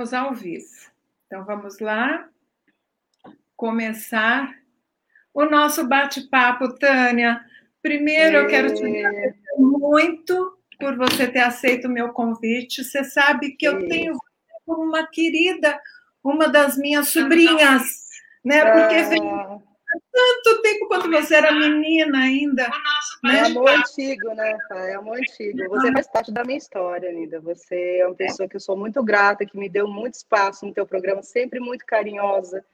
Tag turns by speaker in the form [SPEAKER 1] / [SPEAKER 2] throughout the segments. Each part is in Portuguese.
[SPEAKER 1] Estamos ao vivo. Então vamos lá começar o nosso bate-papo, Tânia. Primeiro eu quero te agradecer muito por você ter aceito o meu convite. Você sabe que eu tenho você como uma querida, uma das minhas sobrinhas, né? Porque ah. há tanto tempo quando você era menina ainda.
[SPEAKER 2] É amor antigo, né? É amor antigo. Você faz parte da minha história, Nida. Você é uma pessoa que eu sou muito grata, que me deu muito espaço no teu programa, sempre muito carinhosa.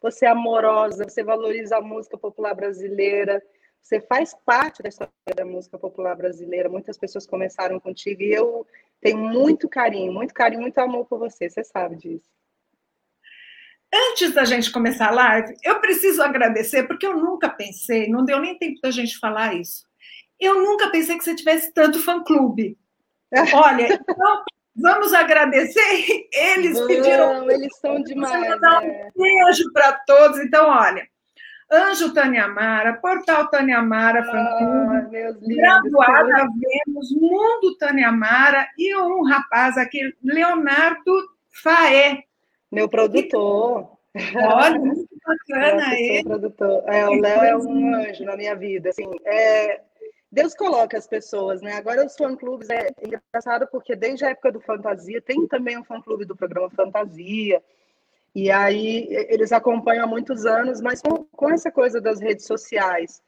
[SPEAKER 2] Você é amorosa, você valoriza a música popular brasileira. Você faz parte da história da música popular brasileira. Muitas pessoas começaram contigo e eu tenho muito carinho, muito carinho, muito amor por você. Você sabe disso.
[SPEAKER 1] Antes da gente começar a live, eu preciso agradecer, porque eu nunca pensei, não deu nem tempo da gente falar isso. Eu nunca pensei que você tivesse tanto fã-clube. Olha, então, vamos agradecer. Eles
[SPEAKER 2] Não,
[SPEAKER 1] pediram.
[SPEAKER 2] Eles são demais.
[SPEAKER 1] Dar um beijo para todos. Então, olha. Anjo Taniamara, Portal Taniamara,
[SPEAKER 2] ah,
[SPEAKER 1] Graduada Vênus, Mundo Taniamara e um rapaz aqui, Leonardo Faé.
[SPEAKER 2] Meu produtor.
[SPEAKER 1] Olha, muito bacana ele.
[SPEAKER 2] Produtor. É, o Léo é um anjo na minha vida. Assim, é, Deus coloca as pessoas, né? Agora os fã-clubes é engraçado porque desde a época do Fantasia tem também um fã-clube do programa Fantasia. E aí eles acompanham há muitos anos, mas com, com essa coisa das redes sociais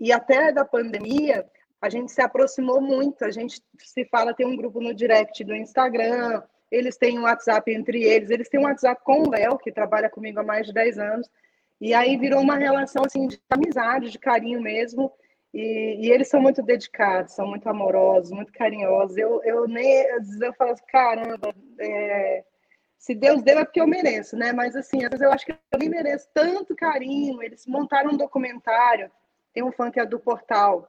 [SPEAKER 2] e até da pandemia, a gente se aproximou muito. A gente se fala, tem um grupo no direct do Instagram, eles têm um WhatsApp entre eles, eles têm um WhatsApp com o Léo, que trabalha comigo há mais de 10 anos, e aí virou uma relação assim de amizade, de carinho mesmo. E, e eles são muito dedicados, são muito amorosos, muito carinhosos. Eu, eu nem às vezes eu falo caramba, é, se Deus deu é porque eu mereço, né? Mas assim, às vezes eu acho que eu nem mereço tanto carinho. Eles montaram um documentário, tem um fã que é do portal,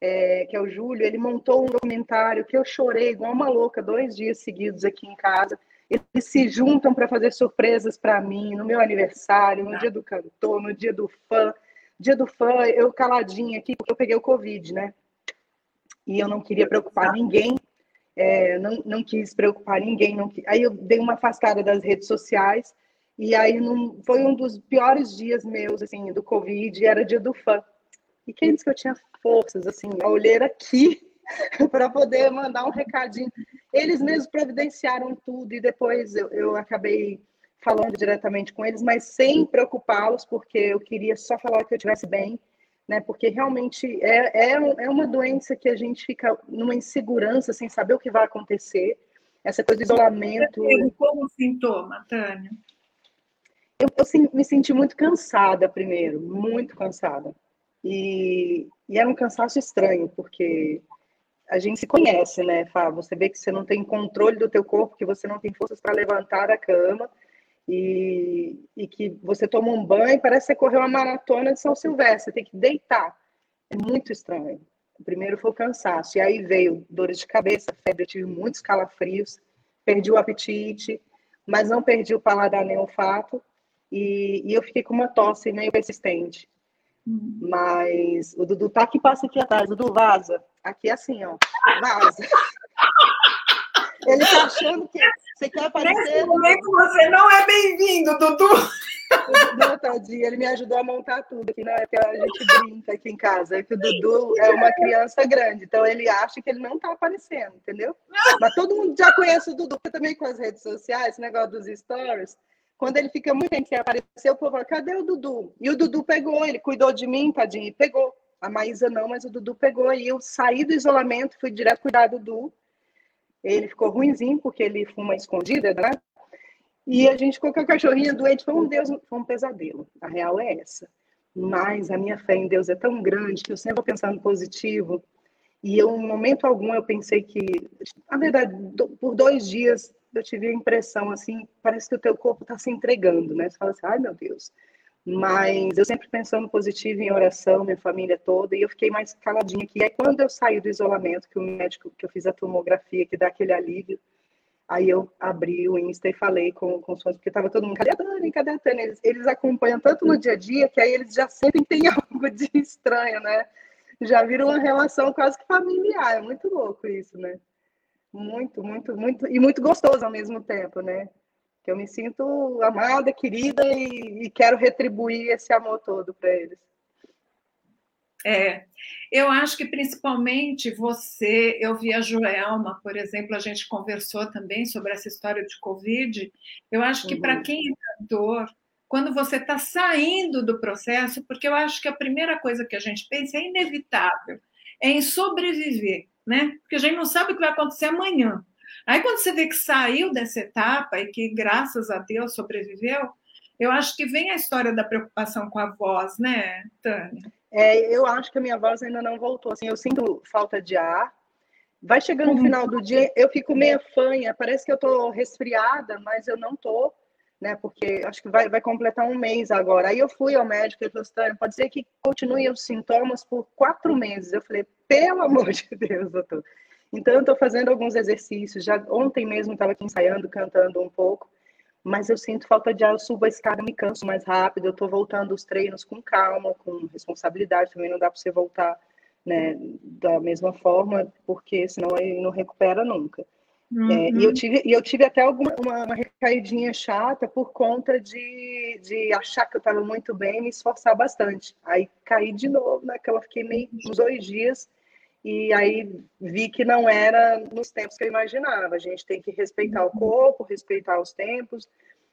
[SPEAKER 2] é, que é o Júlio, ele montou um documentário que eu chorei igual uma louca dois dias seguidos aqui em casa. Eles se juntam para fazer surpresas para mim no meu aniversário, no dia do cantor, no dia do fã. Dia do fã, eu caladinha aqui, porque eu peguei o Covid, né? E eu não queria preocupar ninguém é, não, não quis preocupar ninguém. Não, aí eu dei uma afastada das redes sociais e aí foi um dos piores dias meus, assim, do Covid, era dia do fã. E quem disse que eu tinha forças, assim, a olheira aqui para poder mandar um recadinho. Eles mesmos providenciaram tudo e depois eu, eu acabei falando diretamente com eles, mas sem preocupá-los, porque eu queria só falar que eu estivesse bem né? Porque realmente é, é, é uma doença que a gente fica numa insegurança sem saber o que vai acontecer. Essa coisa de isolamento.
[SPEAKER 1] Como sintoma, Tânia?
[SPEAKER 2] Eu, eu me senti muito cansada primeiro, muito cansada. E, e era um cansaço estranho, porque a gente se conhece, né, Fá? Você vê que você não tem controle do teu corpo, que você não tem forças para levantar a cama, e, e que você toma um banho e parece que você correu uma maratona de São Silvestre, você tem que deitar. É muito estranho. O primeiro foi o cansaço, e aí veio dores de cabeça, febre, eu tive muitos calafrios, perdi o apetite, mas não perdi o paladar nem o olfato, e, e eu fiquei com uma tosse meio persistente. Uhum. Mas o Dudu tá aqui, passa aqui atrás, Dudu vaza. Aqui é assim, ó, vaza. Ele tá achando que você quer aparecer. Nesse
[SPEAKER 1] momento você não é bem-vindo, Dudu.
[SPEAKER 2] Não, tadinho, ele me ajudou a montar tudo aqui, né? Que a gente brinca aqui em casa. É que o Dudu é uma criança grande, então ele acha que ele não tá aparecendo, entendeu? Mas todo mundo já conhece o Dudu, também com as redes sociais, esse negócio dos stories. Quando ele fica muito tempo sem aparecer, o povo fala, cadê o Dudu? E o Dudu pegou, ele cuidou de mim, tadinho, e pegou. A Maísa não, mas o Dudu pegou. E eu saí do isolamento, fui direto cuidar do Dudu. Ele ficou ruimzinho, porque ele fuma escondida, né? E a gente ficou com a cachorrinha doente. Foi um Deus, foi um pesadelo. A real é essa. Mas a minha fé em Deus é tão grande que eu sempre vou pensando positivo. E eu, em momento algum, eu pensei que, na verdade, por dois dias eu tive a impressão assim, parece que o teu corpo está se entregando, né? Você fala assim, ai meu Deus, mas eu sempre pensando positivo em oração, minha família toda, e eu fiquei mais caladinha aqui. Aí, quando eu saí do isolamento, que o médico, que eu fiz a tomografia, que dá aquele alívio, aí eu abri o Insta e falei com, com os fãs, porque estava todo mundo, cadê a Dani, cadê a Dani? Eles, eles acompanham tanto no dia a dia, que aí eles já sentem que tem algo de estranho, né? Já viram uma relação quase que familiar, é muito louco isso, né? Muito, muito, muito, e muito gostoso ao mesmo tempo, né? Que eu me sinto amada, querida e, e quero retribuir esse amor todo para eles.
[SPEAKER 1] É, eu acho que principalmente você, eu vi a Joelma, por exemplo, a gente conversou também sobre essa história de Covid. Eu acho que uhum. para quem é cantor, quando você está saindo do processo, porque eu acho que a primeira coisa que a gente pensa é inevitável, é em sobreviver, né? Porque a gente não sabe o que vai acontecer amanhã. Aí quando você vê que saiu dessa etapa e que, graças a Deus, sobreviveu, eu acho que vem a história da preocupação com a voz, né, Tânia?
[SPEAKER 2] É, eu acho que a minha voz ainda não voltou. Assim, eu sinto falta de ar. Vai chegando no uhum. final do dia, eu fico meio fanha. Parece que eu tô resfriada, mas eu não tô, né? Porque acho que vai, vai completar um mês agora. Aí eu fui ao médico e ele falou assim, pode ser que continue os sintomas por quatro meses. Eu falei, pelo amor de Deus, doutor. Então eu estou fazendo alguns exercícios. Já ontem mesmo estava aqui ensaiando, cantando um pouco mas eu sinto falta de ar, eu subo a escada, me canso mais rápido, eu estou voltando os treinos com calma, com responsabilidade, também não dá para você voltar né, da mesma forma, porque senão aí não recupera nunca. Uhum. É, e, eu uhum. tive, e eu tive até alguma, uma, uma recaidinha chata por conta de, de achar que eu estava muito bem e me esforçar bastante. Aí caí de novo naquela, fiquei meio uns dois dias e aí vi que não era nos tempos que eu imaginava. A gente tem que respeitar o corpo, respeitar os tempos,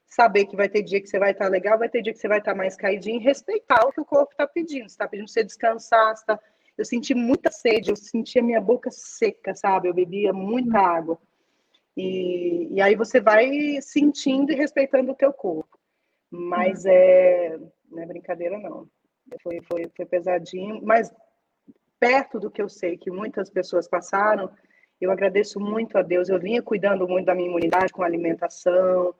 [SPEAKER 2] saber que vai ter dia que você vai estar legal, vai ter dia que você vai estar mais caidinho, respeitar o que o corpo está pedindo. Está pedindo você descansar, tá... eu senti muita sede, eu sentia minha boca seca, sabe? Eu bebia muita água. E, e aí você vai sentindo e respeitando o teu corpo. Mas é, não é brincadeira, não. Foi, foi, foi pesadinho, mas perto do que eu sei que muitas pessoas passaram, eu agradeço muito a Deus. Eu vinha cuidando muito da minha imunidade com alimentação,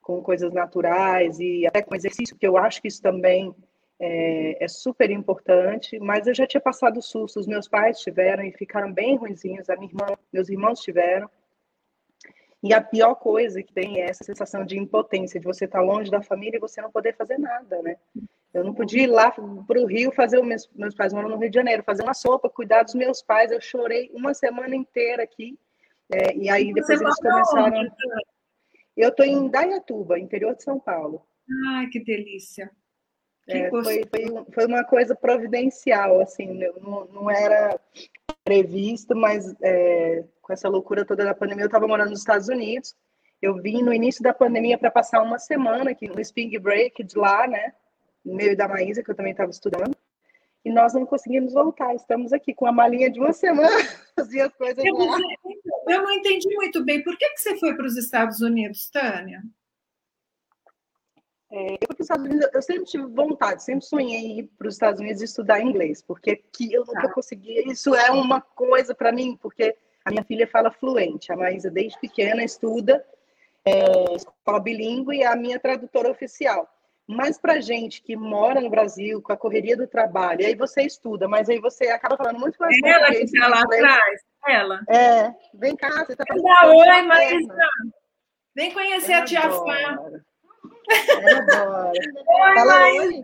[SPEAKER 2] com coisas naturais e até com exercício, que eu acho que isso também é, é, super importante. Mas eu já tinha passado sustos. Meus pais tiveram e ficaram bem ruinzinhos. A minha irmã, meus irmãos tiveram. E a pior coisa que tem é essa sensação de impotência, de você estar longe da família e você não poder fazer nada, né? Eu não podia ir lá para o Rio fazer, meus, meus pais moram no Rio de Janeiro, fazer uma sopa, cuidar dos meus pais. Eu chorei uma semana inteira aqui. É, e aí depois eles começaram. Onde? Eu estou em Dayatuba, interior de São Paulo.
[SPEAKER 1] Ai, que delícia.
[SPEAKER 2] é, foi, foi, foi, uma coisa providencial, assim, não, não era previsto, mas é, com essa loucura toda da pandemia, eu estava morando nos Estados Unidos. Eu vim no início da pandemia para passar uma semana aqui no Spring Break de lá, né? No meio da Maísa, que eu também estava estudando, e nós não conseguimos voltar. Estamos aqui com a malinha de uma semana, as coisas eu, lá.
[SPEAKER 1] Eu não entendi muito bem. Por que, que você foi para os Estados Unidos, Tânia?
[SPEAKER 2] É, eu, Estados Unidos, eu sempre tive vontade, sempre sonhei em ir para os Estados Unidos e estudar inglês, porque aqui eu nunca tá. conseguia. Isso é uma coisa para mim, porque a minha filha fala fluente, a Maísa desde pequena estuda é, escola bilíngue e é a minha tradutora oficial. Mas para gente que mora no Brasil, com a correria do trabalho, aí você estuda, mas aí você acaba falando muito mais
[SPEAKER 1] é Ela que está lá atrás, ela.
[SPEAKER 2] É, vem cá, você está
[SPEAKER 1] falando. Oi, Marisa. Vem conhecer ela a tia Fá.
[SPEAKER 2] Ela adora.
[SPEAKER 1] Oi, Fala oi.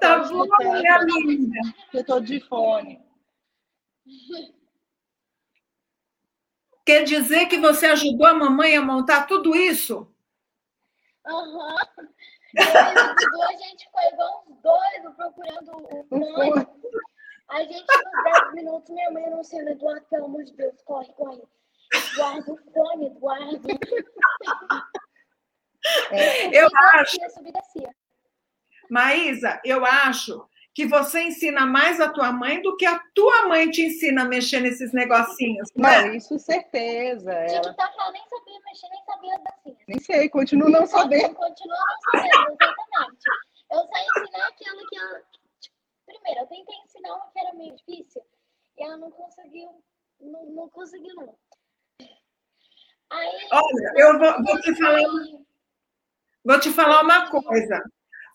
[SPEAKER 1] Tá bom, minha linda.
[SPEAKER 2] Eu estou de fone.
[SPEAKER 1] Quer dizer que você ajudou a mamãe a montar tudo isso?
[SPEAKER 3] Aham. Uhum a gente ficou igual uns doidos procurando o fone. A gente, nos 10 minutos, minha mãe anunciando, Eduardo, pelo amor de Deus, corre, corre. Eduardo, o fone, Eduardo.
[SPEAKER 1] É, eu acho. Maísa, eu acho que você ensina mais a tua mãe do que a tua mãe te ensina a mexer nesses negocinhos.
[SPEAKER 2] Não, né? isso certeza.
[SPEAKER 3] Ela... TikTok ela nem sabia mexer, nem sabia dancinha.
[SPEAKER 2] Nem sei, continuo não sabendo.
[SPEAKER 3] Continua não sabendo, exatamente. Eu só ensinar aquela que ela. Primeiro, eu tentei ensinar uma que era meio difícil e ela não conseguiu. Não, não conseguiu, não. Aí,
[SPEAKER 1] Olha, eu vou, vou te falar. Vou te falar uma coisa.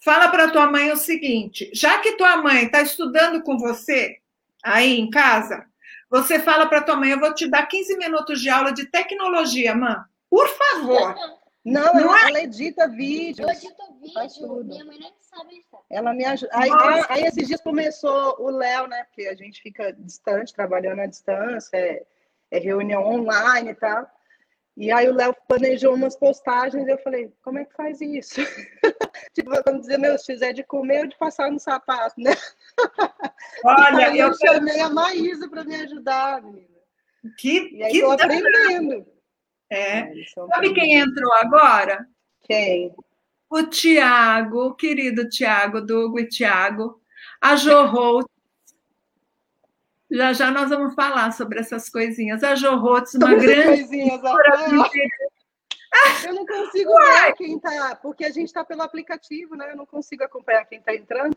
[SPEAKER 1] Fala para tua mãe o seguinte: já que tua mãe está estudando com você aí em casa, você fala para tua mãe: eu vou te dar 15 minutos de aula de tecnologia, mãe. Por favor.
[SPEAKER 2] Não, não ela, é? ela edita vídeo.
[SPEAKER 3] Eu edito vídeo. Minha mãe nem sabe isso.
[SPEAKER 2] Ela me ajuda. Aí, aí, esses dias começou o Léo, né? Porque a gente fica distante, trabalhando à distância, é, é reunião online e tal. E aí o Léo planejou umas postagens e eu falei, como é que faz isso? tipo, vamos dizer, meu, se fizer de comer ou de passar no sapato, né? Olha, eu, eu chamei a Maísa para me ajudar, menina.
[SPEAKER 1] Que,
[SPEAKER 2] e aí
[SPEAKER 1] que
[SPEAKER 2] tô aprendendo.
[SPEAKER 1] É. é Sabe quem entrou agora?
[SPEAKER 2] Quem?
[SPEAKER 1] O Tiago, querido Tiago, Dugo e Tiago, a Jorro. Já já nós vamos falar sobre essas coisinhas. A Jorrotes, uma sobre grande. Coisinhas,
[SPEAKER 2] eu não consigo ver quem está, porque a gente está pelo aplicativo, né? Eu não consigo acompanhar quem está entrando.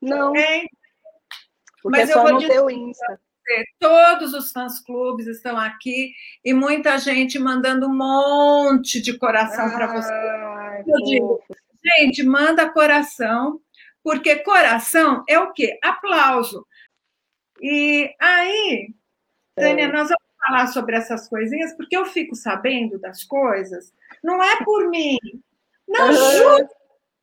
[SPEAKER 2] Não. É. Porque Mas é só no teu Insta.
[SPEAKER 1] Todos os fãs clubes estão aqui e muita gente mandando um monte de coração para você. Eu digo, gente, manda coração, porque coração é o quê? Aplauso. E aí, Tânia, é. nós vamos falar sobre essas coisinhas, porque eu fico sabendo das coisas, não é por mim. Não, uhum.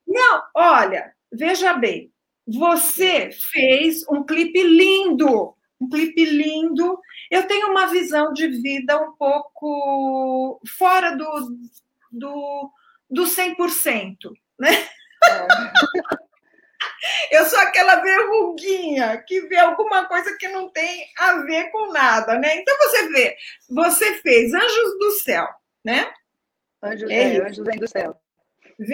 [SPEAKER 1] Não, olha, veja bem, você fez um clipe lindo um clipe lindo. Eu tenho uma visão de vida um pouco fora do, do, do 100%, né? É. Eu sou aquela verruguinha que vê alguma coisa que não tem a ver com nada, né? Então você vê, você fez Anjos do Céu, né?
[SPEAKER 2] Anjos, é, é Anjos vem do céu.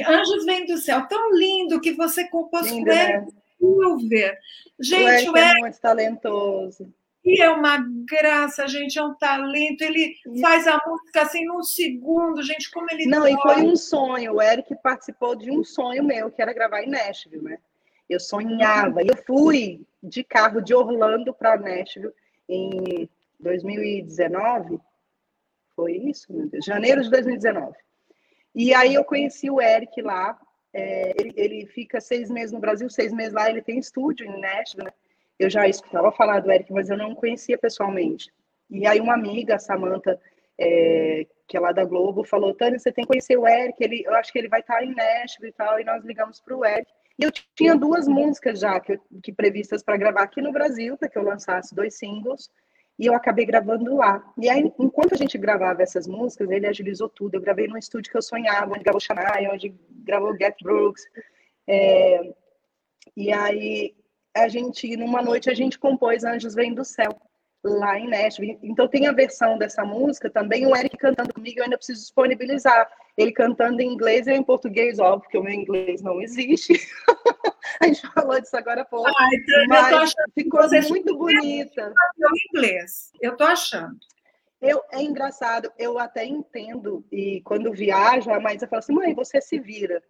[SPEAKER 1] Anjos vem do céu, tão lindo que você compôs com né? Silver.
[SPEAKER 2] Gente, o Eric é muito talentoso.
[SPEAKER 1] E é uma graça, gente, é um talento. Ele faz a música assim num segundo, gente, como ele
[SPEAKER 2] Não, e foi um sonho. O Eric participou de um sonho meu, que era gravar em Nashville, né? Eu sonhava. E eu fui de carro de Orlando para Nashville em 2019. Foi isso, meu Deus? Janeiro de 2019. E aí eu conheci o Eric lá, é, ele, ele, fica seis meses no Brasil, seis meses lá, ele tem estúdio em Nashville, né? Eu já escutava falar do Eric, mas eu não conhecia pessoalmente. E aí uma amiga, Samantha, é, que é lá da Globo, falou, Tânia, você tem que conhecer o Eric, ele, eu acho que ele vai estar em Nashville e tal, e nós ligamos para o Eric. E eu tinha duas músicas já que, que previstas para gravar aqui no Brasil, para que eu lançasse dois singles, e eu acabei gravando lá. E aí, enquanto a gente gravava essas músicas, ele agilizou tudo. Eu gravei num estúdio que eu sonhava, onde gravou Shania, onde gravou Get Brooks. É... E aí, a gente, numa noite, a gente compôs Anjos Vêm do Céu, lá em Nashville. Então, tem a versão dessa música também, o Eric cantando comigo, eu ainda preciso disponibilizar. Ele cantando em inglês e em português, óbvio, porque o meu inglês não existe. a gente falou disso agora há pouco. Ai, então, mas ficou muito bonita.
[SPEAKER 1] O inglês, eu tô achando.
[SPEAKER 2] Eu, é engraçado, eu até entendo, e quando viajo, a Maísa fala assim, mãe, você se vira.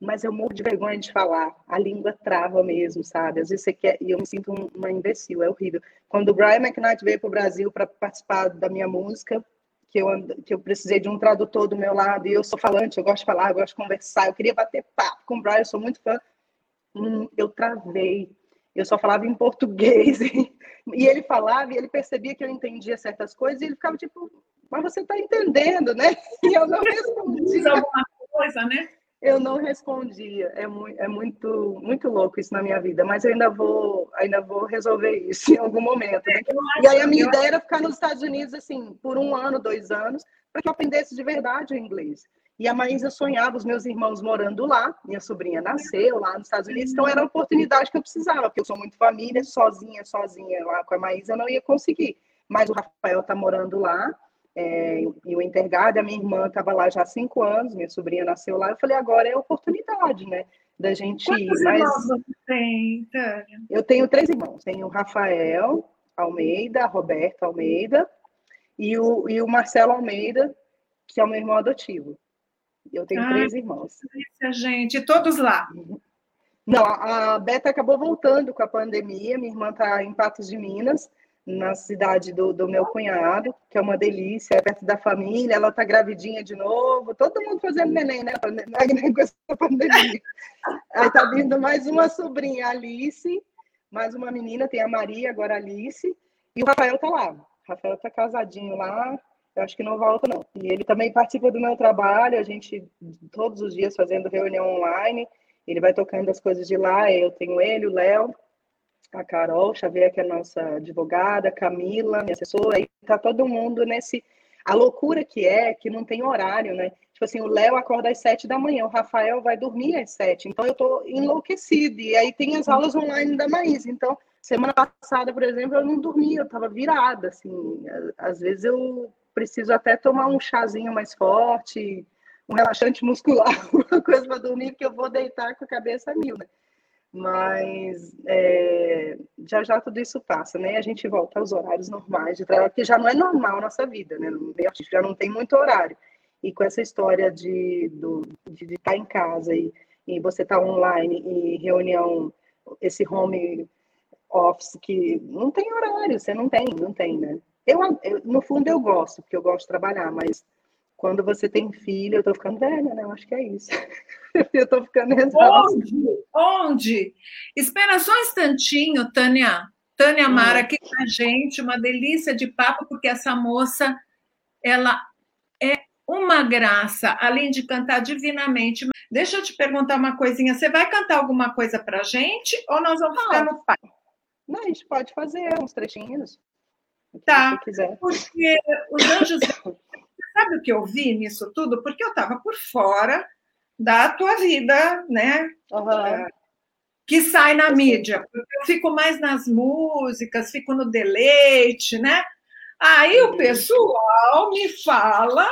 [SPEAKER 2] Mas eu morro de vergonha de falar, a língua trava mesmo, sabe? Às vezes você quer, e eu me sinto uma imbecil, é horrível. Quando o Brian McKnight veio para o Brasil para participar da minha música, que eu, que eu precisei de um tradutor do meu lado, e eu sou falante, eu gosto de falar, eu gosto de conversar, eu queria bater papo com o Brian, eu sou muito fã. Hum, eu travei, eu só falava em português, e ele falava, e ele percebia que eu entendia certas coisas, e ele ficava tipo, mas você está entendendo, né? E eu não respondia.
[SPEAKER 1] alguma coisa, né?
[SPEAKER 2] Eu não respondia. É, mu é muito, muito louco isso na minha vida, mas eu ainda vou, ainda vou resolver isso em algum momento. Né? E aí a minha ideia era ficar nos Estados Unidos assim por um ano, dois anos, para que eu aprendesse de verdade o inglês. E a Maísa sonhava, os meus irmãos morando lá, minha sobrinha nasceu lá nos Estados Unidos, então era a oportunidade que eu precisava, porque eu sou muito família, sozinha, sozinha lá com a Maísa eu não ia conseguir. Mas o Rafael está morando lá, é, e o Intergado, a minha irmã estava lá já há cinco anos, minha sobrinha nasceu lá, eu falei, agora é a oportunidade, né? Da gente
[SPEAKER 1] Quantos
[SPEAKER 2] ir. Mas
[SPEAKER 1] irmãos você tem, Tânia?
[SPEAKER 2] Eu tenho três irmãos. Tenho o Rafael Almeida, Roberto Almeida e o, e o Marcelo Almeida, que é o meu irmão adotivo. Eu tenho ah, três irmãos.
[SPEAKER 1] gente, todos lá.
[SPEAKER 2] Não, a Beta acabou voltando com a pandemia. Minha irmã está em Patos de Minas na cidade do, do, meu cunhado, que é uma delícia, é perto da família, ela tá gravidinha de novo, todo mundo fazendo neném, né? Com essa pandemia. Aí tá vindo mais uma sobrinha, Alice, mais uma menina, tem a Maria, agora a Alice, e o Rafael tá lá. O Rafael tá casadinho lá, eu acho que não volta, não. E ele também participa do meu trabalho, a gente todos os dias fazendo reunião online, ele vai tocando as coisas de lá, eu tenho ele, o Léo, a Carol Xavier, que é a nossa advogada, Camila, minha assessora, aí tá todo mundo nesse. A loucura que é que não tem horário, né? Tipo assim, o Léo acorda às sete da manhã, o Rafael vai dormir às sete. Então eu tô enlouquecida. E aí tem as aulas online da Maísa. Então, semana passada, por exemplo, eu não dormi, eu tava virada, assim. Às vezes eu preciso até tomar um chazinho mais forte, um relaxante muscular, uma coisa para dormir, porque eu vou deitar com a cabeça mil, né? Mas é, já já tudo isso passa, né? A gente volta aos horários normais de trabalho, porque já não é normal a nossa vida, né? Já não tem muito horário. E com essa história de, estar em casa e, e você estar tá online e reunião, esse home office que não tem horário, você não tem, não tem, né? Eu, eu, no fundo, eu gosto, porque eu gosto de trabalhar, mas quando você tem filho, eu tô ficando velha, né? Eu acho que é isso. eu tô ficando
[SPEAKER 1] exausta. Onde? Onde? Espera só um instantinho, Tânia. Tânia hum. Mara aqui com a gente, uma delícia de papo, porque essa moça, ela é uma graça, além de cantar divinamente. Deixa eu te perguntar uma coisinha. Você vai cantar alguma coisa pra gente ou nós vamos ficar no pai?
[SPEAKER 2] Não, a gente pode fazer uns trechinhos.
[SPEAKER 1] Tá, porque os anjos. Sabe o que eu vi nisso tudo? Porque eu estava por fora da tua vida, né? Uhum. Que sai na mídia. Eu fico mais nas músicas, fico no deleite, né? Aí o pessoal me fala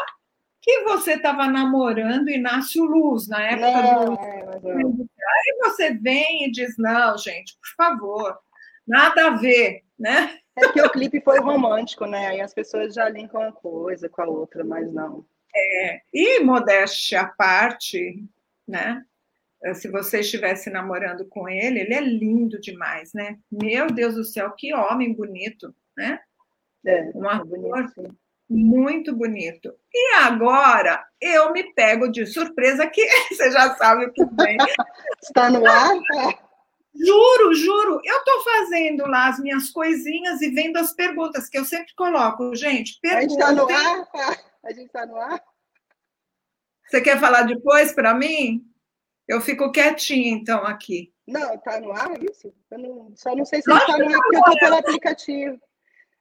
[SPEAKER 1] que você estava namorando Inácio Luz na época não, do. É, Aí você vem e diz: não, gente, por favor, nada a ver, né?
[SPEAKER 2] É que o clipe foi romântico, né? Aí as pessoas já linkam uma coisa com a outra, mas não.
[SPEAKER 1] É, e modéstia à parte, né? Se você estivesse namorando com ele, ele é lindo demais, né? Meu Deus do céu, que homem bonito, né?
[SPEAKER 2] É, um ator bonito,
[SPEAKER 1] muito bonito. E agora eu me pego de surpresa que você já sabe o que vem.
[SPEAKER 2] Está no ar?
[SPEAKER 1] Juro, juro. Eu estou fazendo lá as minhas coisinhas e vendo as perguntas que eu sempre coloco. Gente.
[SPEAKER 2] A gente está no ar? A gente está no ar?
[SPEAKER 1] Você quer falar depois para mim? Eu fico quietinha, então, aqui.
[SPEAKER 2] Não, está no ar isso? Eu não, só não sei se está no ar porque eu estou pelo aplicativo.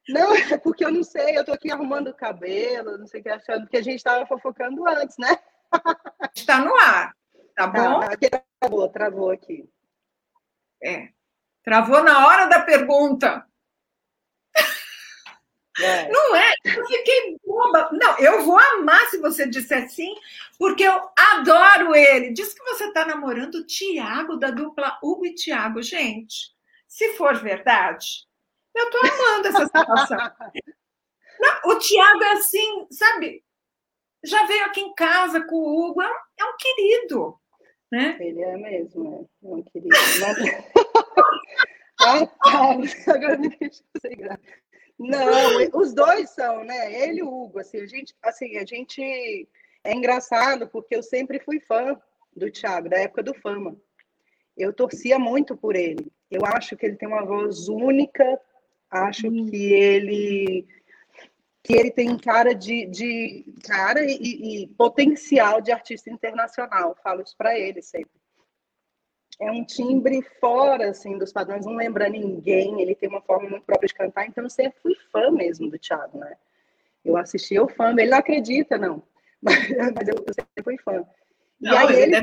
[SPEAKER 2] Não, é porque eu não sei, eu estou aqui arrumando o cabelo, não sei o que, achando, porque a gente estava fofocando antes, né?
[SPEAKER 1] Está no ar, tá, tá bom? Ah,
[SPEAKER 2] travou, travou aqui.
[SPEAKER 1] É. Travou na hora da pergunta. É. Não é? Eu fiquei boba. Não, eu vou amar se você disser sim, porque eu adoro ele. Diz que você está namorando o Tiago, da dupla Hugo e Tiago. Gente, se for verdade, eu estou amando essa situação. Não, o Tiago é assim, sabe? Já veio aqui em casa com o Hugo, é um, é um querido. Né?
[SPEAKER 2] Ele é mesmo, é, querido. Ai, agora me deixa sem graça. Não, os dois são, né? Ele e o Hugo, assim, a gente, assim, a gente é engraçado porque eu sempre fui fã do Thiago, da época do Fama. Eu torcia muito por ele. Eu acho que ele tem uma voz única, acho hum. que ele que ele tem cara de, de cara e, e, potencial de artista internacional. Falo isso para ele sempre. É um timbre fora assim dos padrões, não lembra ninguém. Ele tem uma forma muito própria de cantar. Então eu sempre fui fã mesmo do Thiago, né? Eu assisti o fã. Ele não acredita não, mas, mas eu, eu sempre fui fã.
[SPEAKER 1] Não, e aí ele,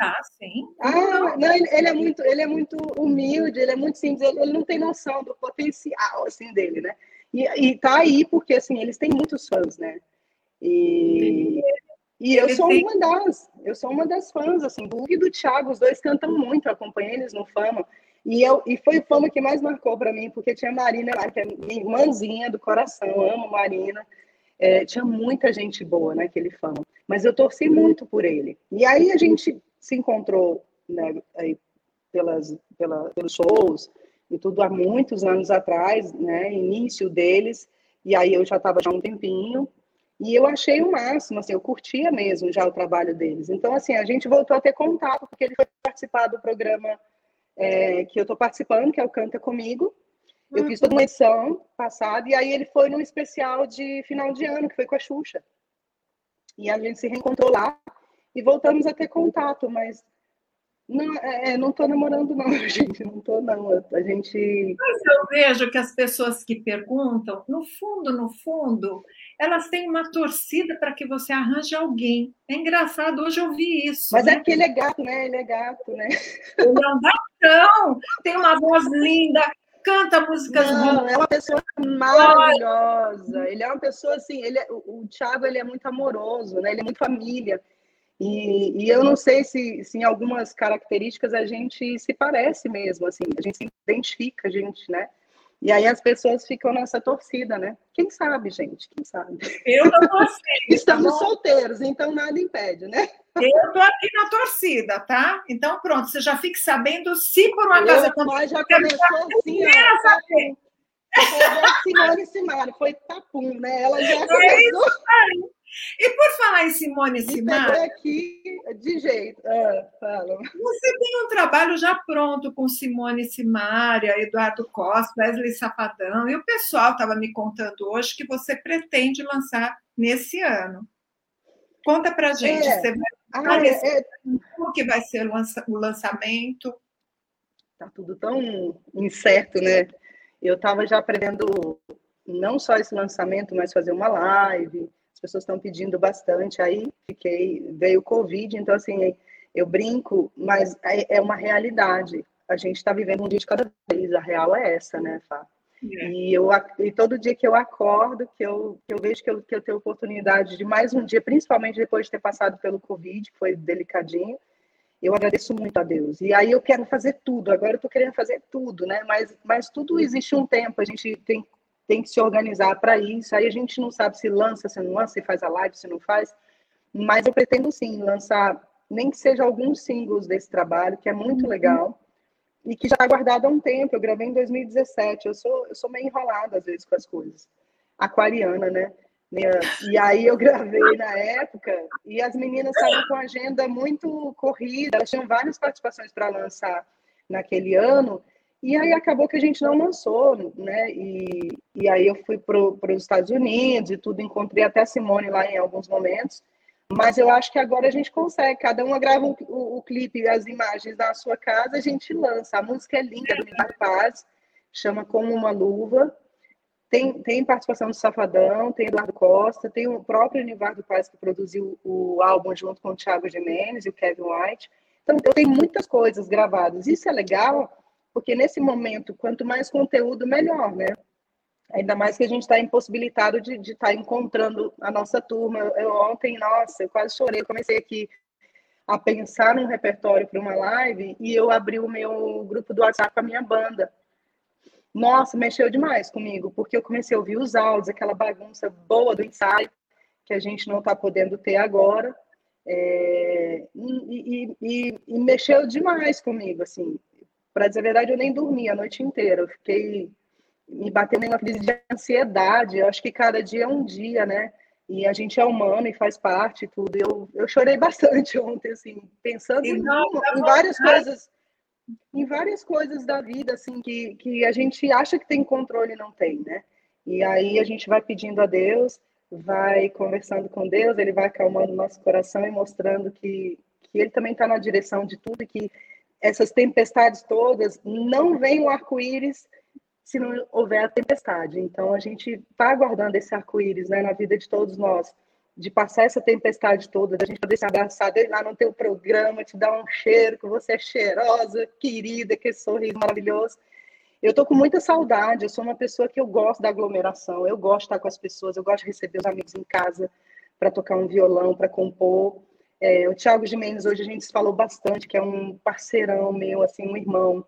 [SPEAKER 1] Ah, sim.
[SPEAKER 2] Ah, não, ele, ele, é muito, ele é muito humilde, ele é muito simples, ele, ele não tem noção do potencial assim dele, né? E, e tá aí porque, assim, eles têm muitos fãs, né? E, e eu sou uma das, eu sou uma das fãs, assim, do Hugo e do Thiago, os dois cantam muito, eu acompanhei eles no Fama. E, eu, e foi o Fama que mais marcou para mim, porque tinha a Marina lá, que é minha irmãzinha do coração, amo Marina. É, tinha muita gente boa naquele Fama. Mas eu torci muito por ele. E aí a gente se encontrou né, aí pelas, pela, pelos shows, e tudo há muitos anos atrás, né, início deles, e aí eu já estava já um tempinho, e eu achei o máximo, assim, eu curtia mesmo já o trabalho deles. Então, assim, a gente voltou a ter contato, porque ele foi participar do programa é, que eu estou participando, que é o Canta Comigo. Eu fiz toda uma edição passada, e aí ele foi num especial de final de ano, que foi com a Xuxa. E a gente se reencontrou lá, e voltamos a ter contato, mas Não, é, é não tô namorando, não, gente. Não tô, não. A gente.
[SPEAKER 1] Mas eu vejo que as pessoas que perguntam, no fundo, no fundo, elas têm uma torcida para que você arranje alguém. É engraçado, hoje eu vi isso.
[SPEAKER 2] Mas né? é que ele é gato, né? Ele é gato, né?
[SPEAKER 1] Ele é um gatão, tem uma voz linda, canta músicas
[SPEAKER 2] Não, é uma pessoa maravilhosa. Ele é uma pessoa assim, ele é, o Thiago ele é muito amoroso, né? Ele é muito família. E, e, eu não sei se, se em algumas características a gente se parece mesmo, assim, a gente se identifica, a gente, né? E aí as pessoas ficam nessa torcida, né? Quem sabe, gente? Quem sabe?
[SPEAKER 1] Eu não torcida.
[SPEAKER 2] Estamos tá solteiros, então nada impede, né?
[SPEAKER 1] Eu tô aqui na torcida, tá? Então pronto, você já fique sabendo se por uma
[SPEAKER 2] casa acontecer. já começou assim, ó. Simone Simari, foi tapum, né? Ela já é começou. É
[SPEAKER 1] e por falar em Simone Simaria.
[SPEAKER 2] aqui de jeito. Ah, fala.
[SPEAKER 1] Você tem um trabalho já pronto com Simone Simaria, Eduardo Costa, Wesley Safadão, e o pessoal estava me contando hoje que você pretende lançar nesse ano. Conta pra gente. É. Você vai ah, é, é... como que vai ser o lançamento?
[SPEAKER 2] Tá tudo tão incerto, né? Eu estava já aprendendo não só esse lançamento, mas fazer uma live as pessoas estão pedindo bastante. Aí fiquei, veio o Covid, então assim, eu brinco, mas é, é uma realidade. A gente está vivendo um dia de cada vez, a real é essa, né, Fá? É. E, eu, e todo dia que eu acordo, que eu, que eu vejo que eu, que eu tenho oportunidade de mais um dia, principalmente depois de ter passado pelo Covid, que foi delicadinho, eu agradeço muito a Deus. E aí eu quero fazer tudo, agora eu estou querendo fazer tudo, né? Mas, mas tudo existe um tempo, a gente tem tem que se organizar para isso. Aí a gente não sabe se lança, se não lança, se faz a live, se não faz. Mas eu pretendo sim lançar, nem que seja alguns singles desse trabalho, que é muito uhum. legal e que já está guardado há um tempo. Eu gravei em 2017. Eu sou, eu sou meio enrolada às vezes com as coisas. Aquariana, né? E aí eu gravei na época e as meninas estavam com agenda muito corrida, elas tinham várias participações para lançar naquele ano e aí acabou que a gente não lançou, né? E, e aí eu fui para os Estados Unidos e tudo, encontrei até a Simone lá em alguns momentos. Mas eu acho que agora a gente consegue, cada uma grava o, o, o clipe, as imagens da sua casa, a gente lança. A música é linda, do Nivar Paz, chama Como Uma Luva. Tem, tem participação do Safadão, tem Eduardo Costa, tem o próprio Nivardo Paz que produziu o álbum junto com o Thiago Jimenez e o Kevin White. Então, eu tenho muitas coisas gravadas. Isso é legal, porque nesse momento, quanto mais conteúdo, melhor, né? Ainda mais que a gente está impossibilitado de estar tá encontrando a nossa turma. Eu ontem, nossa, eu quase chorei. Eu comecei aqui a pensar num repertório para uma live e eu abri o meu grupo do WhatsApp com a minha banda. Nossa, mexeu demais comigo, porque eu comecei a ouvir os áudios, aquela bagunça boa do ensaio, que a gente não está podendo ter agora. É, e, e, e, e, mexeu demais comigo, assim. Para dizer a verdade, eu nem dormi a noite inteira. Eu fiquei me batendo em uma crise de ansiedade. Eu acho que cada dia é um dia, né? E a gente é humano e faz parte e tudo. Eu, eu chorei bastante ontem, assim, pensando em, em várias coisas, em várias coisas da vida, assim, que, que a gente acha que tem controle e não tem, né? E aí a gente vai pedindo a Deus, vai conversando com Deus, ele vai acalmando nosso coração e mostrando que, que ele também está na direção de tudo e que essas tempestades todas, não vem o arco-íris se não houver a tempestade. Então, a gente está aguardando esse arco-íris né, na vida de todos nós, de passar essa tempestade toda, da gente poder se abraçar, de lá no teu programa, te dar um cheiro, que você é cheirosa, querida, que sorriso maravilhoso. Eu estou com muita saudade, eu sou uma pessoa que eu gosto da aglomeração, eu gosto de estar com as pessoas, eu gosto de receber os amigos em casa para tocar um violão, para compor. É, o Thiago Jimenez, hoje a gente se falou bastante, que é um parceirão meu, assim, um irmão.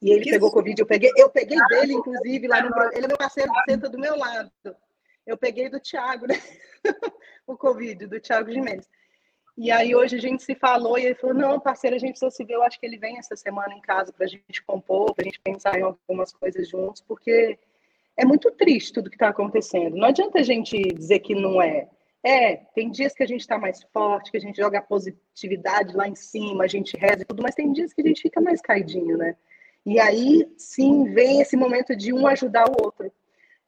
[SPEAKER 2] E ele que pegou isso? Covid, eu peguei, eu peguei dele, inclusive, lá no Ele é meu parceiro, senta do meu lado. Eu peguei do Thiago, né? o Covid, do Thiago Jimenez. E aí hoje a gente se falou e ele falou, não, parceiro, a gente precisa se ver, eu acho que ele vem essa semana em casa para a gente compor, para a gente pensar em algumas coisas juntos, porque é muito triste tudo que está acontecendo. Não adianta a gente dizer que não é. É, tem dias que a gente está mais forte, que a gente joga a positividade lá em cima, a gente reza e tudo, mas tem dias que a gente fica mais caidinho, né? E aí, sim, vem esse momento de um ajudar o outro.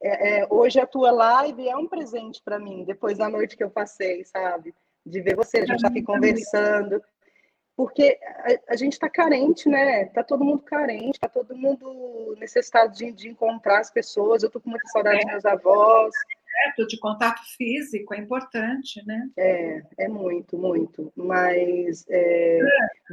[SPEAKER 2] É, é, hoje a tua live é um presente para mim, depois da noite que eu passei, sabe? De ver você, a gente está aqui conversando. porque a, a gente está carente, né? Está todo mundo carente, está todo mundo necessitado de, de, encontrar as pessoas. Eu estou com muita saudade dos meus avós.
[SPEAKER 1] De contato físico é importante, né?
[SPEAKER 2] É, é muito, muito. Mas é, é.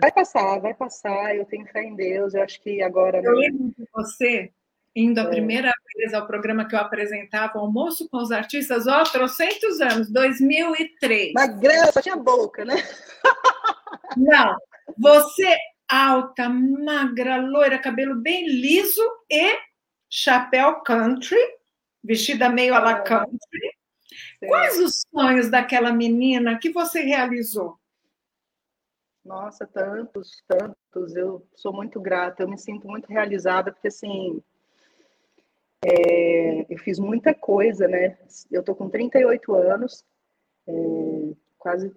[SPEAKER 2] vai passar, vai passar. Eu tenho fé em Deus. Eu acho que agora.
[SPEAKER 1] Eu lembro de você indo a é. primeira vez ao programa que eu apresentava, Almoço com os Artistas, ó, trocentos anos, 2003.
[SPEAKER 2] Magrela, só tinha boca, né?
[SPEAKER 1] Não, você alta, magra, loira, cabelo bem liso e chapéu country, vestida meio la é. Quais os sonhos daquela menina que você realizou?
[SPEAKER 2] Nossa, tantos, tantos. Eu sou muito grata, eu me sinto muito realizada, porque assim, é, eu fiz muita coisa, né? Eu tô com 38 anos, é, quase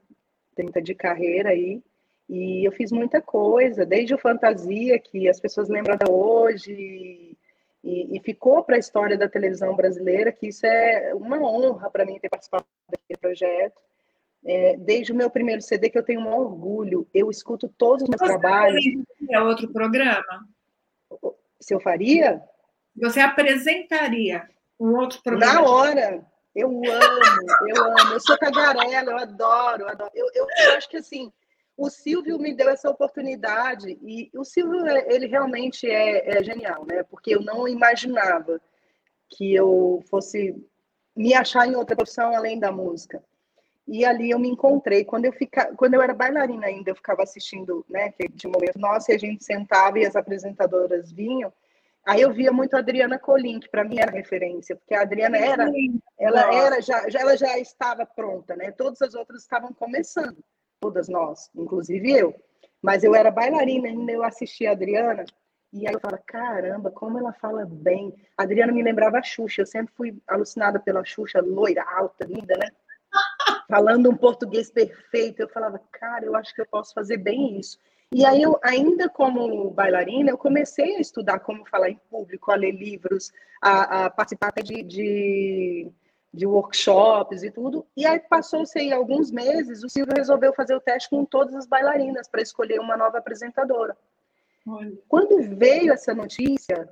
[SPEAKER 2] 30 de carreira aí, e eu fiz muita coisa, desde o Fantasia, que as pessoas lembram até hoje, e, e ficou para a história da televisão brasileira, que isso é uma honra para mim ter participado daquele projeto. É, desde o meu primeiro CD, que eu tenho um orgulho, eu escuto todos os meus Você trabalhos.
[SPEAKER 1] É outro programa?
[SPEAKER 2] Se eu faria?
[SPEAKER 1] Você apresentaria um outro programa?
[SPEAKER 2] Na hora. Eu amo, eu amo. Eu sou tagarela, eu adoro, eu adoro. Eu, eu, eu, acho que assim, o Silvio me deu essa oportunidade e o Silvio, ele realmente é, é genial, né? Porque eu não imaginava que eu fosse me achar em outra profissão além da música. E ali eu me encontrei. Quando eu, fica... Quando eu era bailarina ainda, eu ficava assistindo, né? De momento nosso, e a gente sentava e as apresentadoras vinham. Aí eu via muito a Adriana Colim, que para mim era referência, porque a Adriana era, ela era já, já, ela já estava pronta, né? Todas as outras estavam começando, todas nós, inclusive eu. Mas eu era bailarina ainda, eu assistia a Adriana, e aí eu falava, caramba, como ela fala bem. A Adriana me lembrava a Xuxa, eu sempre fui alucinada pela Xuxa, loira, alta, linda, né? Falando um português perfeito, eu falava, cara, eu acho que eu posso fazer bem isso. E aí, eu, ainda como bailarina, eu comecei a estudar como falar em público, a ler livros, a, a participar de, de, de, workshops e tudo. E aí, passou-se alguns meses, o Silvio resolveu fazer o teste com todas as bailarinas para escolher uma nova apresentadora. Olha. Quando veio essa notícia,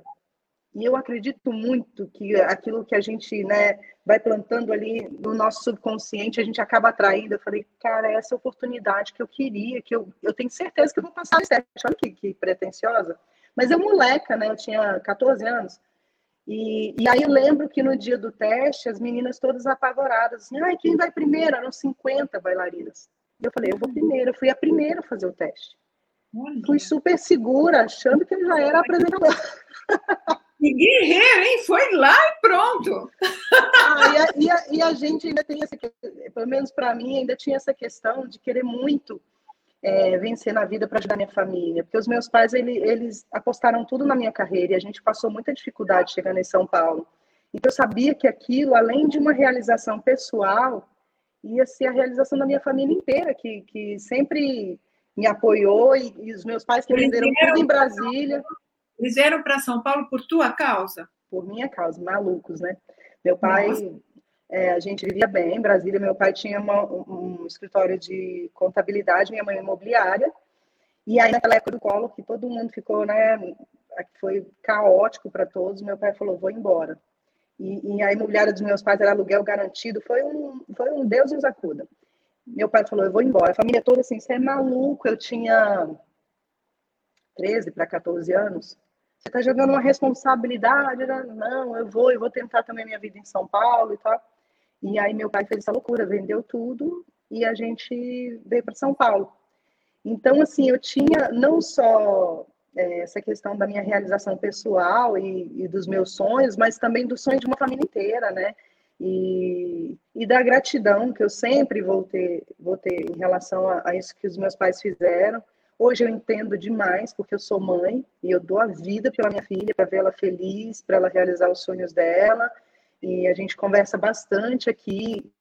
[SPEAKER 2] e eu acredito muito que aquilo que a gente né, vai plantando ali no nosso subconsciente, a gente acaba atraindo. Eu falei, cara, é essa oportunidade que eu queria, que eu, eu tenho certeza que eu vou passar teste. Olha que, que pretenciosa. Mas eu moleca, né? Eu tinha 14 anos. E, e aí eu lembro que no dia do teste, as meninas todas apavoradas, assim, ai, quem vai primeiro? Eram 50 bailarinas. E eu falei, eu vou primeiro. Eu fui a primeira a fazer o teste. Olha. Fui super segura, achando que eu já era apresentadora.
[SPEAKER 1] Que guerreiro, hein? Foi lá e pronto.
[SPEAKER 2] Ah, e, a, e, a, e, a, gente ainda tem essa pelo menos para mim, ainda tinha essa questão de querer muito é, vencer na vida para ajudar minha família. Porque os meus pais, eles, eles apostaram tudo na minha carreira e a gente passou muita dificuldade chegando em São Paulo. Então eu sabia que aquilo, além de uma realização pessoal, ia ser a realização da minha família inteira, que, que sempre me apoiou e, e os meus pais que venderam tudo em Brasília.
[SPEAKER 1] Eles vieram para São Paulo por tua causa?
[SPEAKER 2] Por minha causa, malucos, né? Meu pai, é, a gente vivia bem em Brasília. Meu pai tinha uma, um escritório de contabilidade, minha mãe imobiliária. E aí, naquela época do colo, que todo mundo ficou, né? Foi caótico para todos. Meu pai falou: vou embora. E, e, a imobiliária dos meus pais era aluguel garantido. Foi um, foi um Deus nos acuda. Meu pai falou: eu vou embora. A família toda assim: você é maluco. Eu tinha 13 para 14 anos. Você está jogando uma responsabilidade, né? não, eu vou, eu vou tentar também minha vida em São Paulo e tal. E aí meu pai fez essa loucura, vendeu tudo e a gente veio para São Paulo. Então, assim, eu tinha não só é, essa questão da minha realização pessoal e, e, dos meus sonhos, mas também do sonho de uma família inteira, né? E, e da gratidão que eu sempre vou ter, vou ter em relação a, a isso que os meus pais fizeram. Hoje eu entendo demais, porque eu sou mãe e eu dou a vida pela minha filha, para ver ela feliz, para ela realizar os sonhos dela. E a gente conversa bastante aqui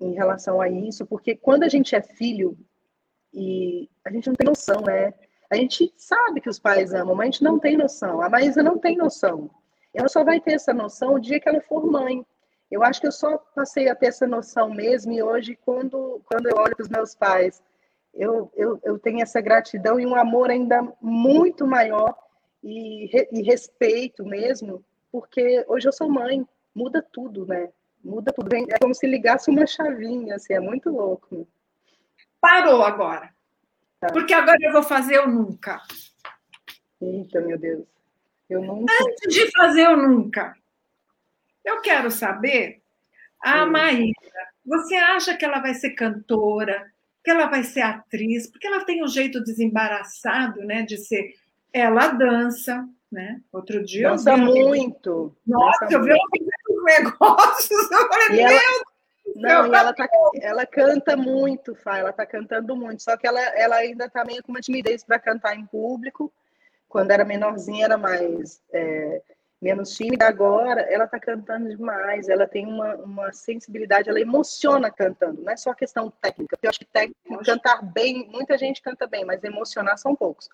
[SPEAKER 2] em relação a isso, porque quando a gente é filho, e a gente não tem noção, né? A gente sabe que os pais amam, mas a gente não tem noção. A Maísa não tem noção. Ela só vai ter essa noção o dia que ela for mãe. Eu acho que eu só passei a ter essa noção mesmo, e hoje, quando, quando eu olho para os meus pais eu, eu, eu tenho essa gratidão e um amor ainda muito maior e, e respeito mesmo, porque hoje eu sou mãe, muda tudo, né? Muda tudo. É como se ligasse uma chavinha, assim, é muito louco. Né?
[SPEAKER 1] Parou agora. Tá. Porque agora eu vou fazer o nunca.
[SPEAKER 2] Eita, meu Deus. Eu nunca.
[SPEAKER 1] Antes de fazer o nunca, eu quero saber, a Sim. Maíra, você acha que ela vai ser cantora, que ela vai ser atriz, porque ela tem um jeito desembaraçado, né, de ser. Ela dança, né? Outro dia.
[SPEAKER 2] Dança eu vi muito.
[SPEAKER 1] Nossa, eu vi os negócios. Eu falei, meu ela...
[SPEAKER 2] Não, e ela, tá, ela canta muito, Fá, ela tá cantando muito, só que ela, ela ainda tá meio com uma timidez para cantar em público. Quando era menorzinha, era mais é, menos tímida. Agora, ela está cantando demais. Ela tem uma, uma sensibilidade, ela emociona cantando. Não é só questão técnica. Eu acho que técnica, cantar bem, muita gente canta bem, mas emocionar são poucos.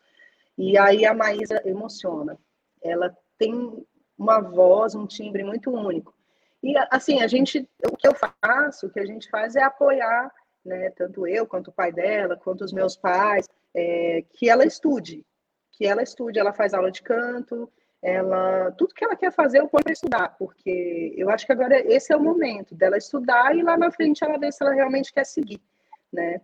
[SPEAKER 2] E aí a Maísa emociona. Ela tem uma voz, um timbre muito único. E assim, a gente, o que eu faço, o que a gente faz é apoiar, né, tanto eu quanto o pai dela, quanto os meus pais, é, que ela estude, que ela estude, ela faz aula de canto, ela tudo que ela quer fazer eu ponho para estudar, porque eu acho que agora esse é o momento dela estudar e lá na frente ela ver se ela realmente quer seguir, né?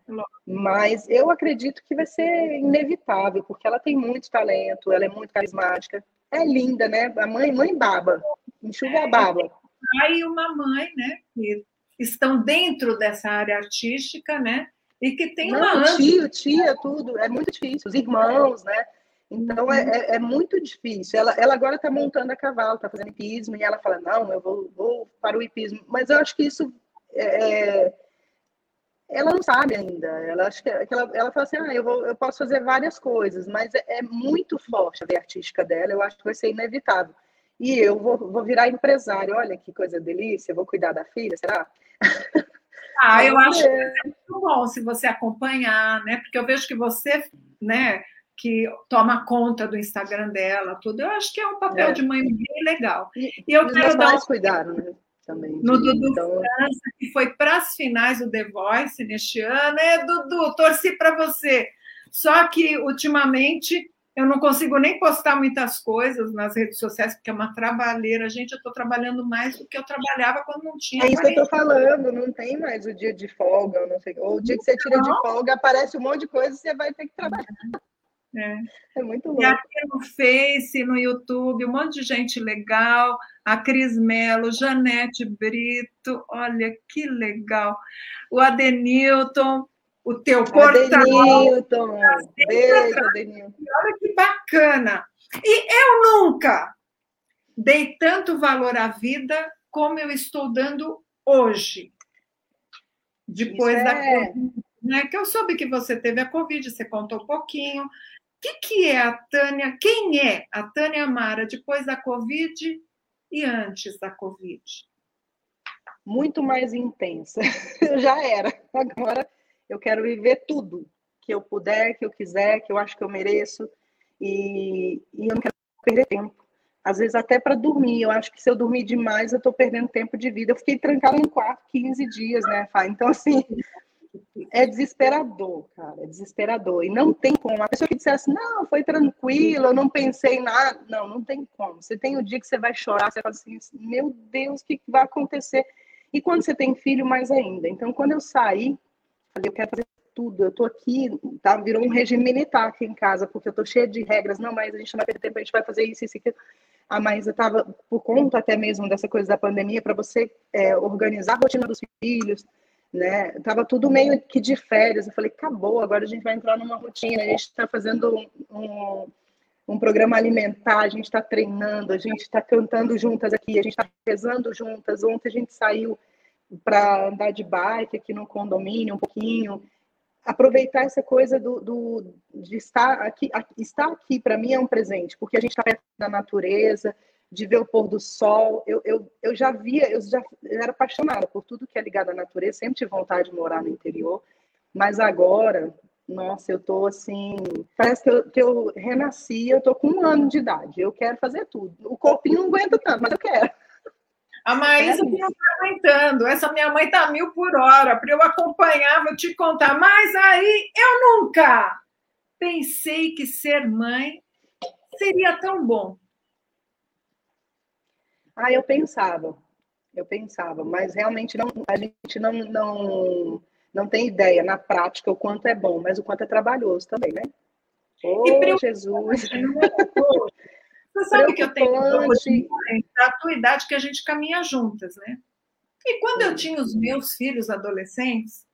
[SPEAKER 2] Mas eu acredito que vai ser inevitável, porque ela tem muito talento, ela é muito carismática, é linda, né? A mãe, mãe baba, enxuga a baba.
[SPEAKER 1] Pai e uma mãe, né? Que estão dentro dessa área artística, né? E que tem
[SPEAKER 2] Não,
[SPEAKER 1] uma
[SPEAKER 2] tio, tia, tudo, é muito difícil. Os irmãos, né? Então é, é, é, muito difícil. Ela, ela agora está montando a cavalo, está fazendo hipismo, e ela fala: não, eu vou, vou para o hipismo. Mas eu acho que isso. É, é ela não sabe ainda. Ela acha que, ela, ela fala assim: ah, eu, vou, eu posso fazer várias coisas, mas é, é, muito forte a veia artística dela. Eu acho que vai ser inevitável. E eu vou, vou virar empresário. Olha que coisa delícia, vou cuidar da filha, será?
[SPEAKER 1] Ah, eu acho que é muito bom se você acompanhar, né? Porque eu vejo que você, né? que toma conta do Instagram dela, tudo. Eu acho que é um papel é. de mãe bem legal.
[SPEAKER 2] E, eu quero dar um... cuidaram, né? Também.
[SPEAKER 1] No Dudu então... França, que foi para as finais do The Voice neste ano. É, Dudu, torci para você. Só que, ultimamente, eu não consigo nem postar muitas coisas nas redes sociais, porque é uma trabalheira. Gente, eu estou trabalhando mais do que eu trabalhava quando não tinha.
[SPEAKER 2] É isso que eu estou falando, não tem mais o dia de folga, não sei. Ou o dia que você tira de folga, aparece um monte de coisa e você vai ter que trabalhar.
[SPEAKER 1] É.
[SPEAKER 2] é muito louco.
[SPEAKER 1] E aqui no Face, no YouTube, um monte de gente legal. A Cris Melo, Janete Brito, olha que legal. O Adenilton, o teu portal.
[SPEAKER 2] Adenilton, beijo, Adenilton.
[SPEAKER 1] Olha que bacana. E eu nunca dei tanto valor à vida como eu estou dando hoje. Depois da é... Covid, né? Que eu soube que você teve a Covid, você contou um pouquinho que, que é a Tânia? Quem é a Tânia Mara depois da Covid e antes da Covid?
[SPEAKER 2] Muito mais intensa. Já era. Agora eu quero viver tudo que eu puder, que eu quiser, que eu acho que eu mereço. E, e eu não quero perder tempo. Às vezes até para dormir. Eu acho que se eu dormir demais, eu estou perdendo tempo de vida. Eu fiquei trancada no quarto 15 dias, né, Fá? Então, assim, é desesperador, cara, é desesperador. E não tem como. A pessoa que dissesse, não, foi tranquilo, eu não pensei em nada. Não, não tem como. Você tem o dia que você vai chorar, você fala assim, meu Deus, o que vai acontecer? E quando você tem filho, mais ainda. Então, quando eu saí, falei, eu quero fazer tudo. Eu tô aqui, tá? Virou um regime militar aqui em casa, porque eu tô cheia de regras. Não, mas a gente não vai perder tempo, a gente vai fazer isso, isso, aquilo. A Maísa estava, por conta até mesmo dessa coisa da pandemia, para você é, organizar a rotina dos filhos, né? Tava tudo meio que de férias. Eu falei, acabou, agora a gente vai entrar numa rotina. A gente está fazendo um, um, um, programa alimentar, a gente está treinando, a gente está cantando juntas aqui, a gente está rezando juntas. Ontem a gente saiu para andar de bike aqui no condomínio um pouquinho. Aproveitar essa coisa do, do de estar aqui, estar aqui para mim é um presente, porque a gente está perto da natureza, de ver o pôr do sol. Eu, eu, eu já via, eu já eu era apaixonada por tudo que é ligado à natureza, sempre tive vontade de morar no interior, mas agora, nossa, eu tô assim, parece que eu, que eu renasci, eu tô com um ano de idade, eu quero fazer tudo. O corpinho não aguenta tanto, mas eu quero.
[SPEAKER 1] A Maísa não está aguentando. Essa minha mãe está mil por hora. Para eu acompanhar, vou te contar. Mas aí eu nunca pensei que ser mãe seria tão bom.
[SPEAKER 2] Ah, eu pensava, eu pensava, mas realmente não, a gente não, não, não tem ideia na prática o quanto é bom, mas o quanto é trabalhoso também, né? Oh, Jesus!
[SPEAKER 1] Você sabe que eu tenho hoje, a tua idade que a gente caminha juntas, né? E quando eu tinha os meus filhos adolescentes,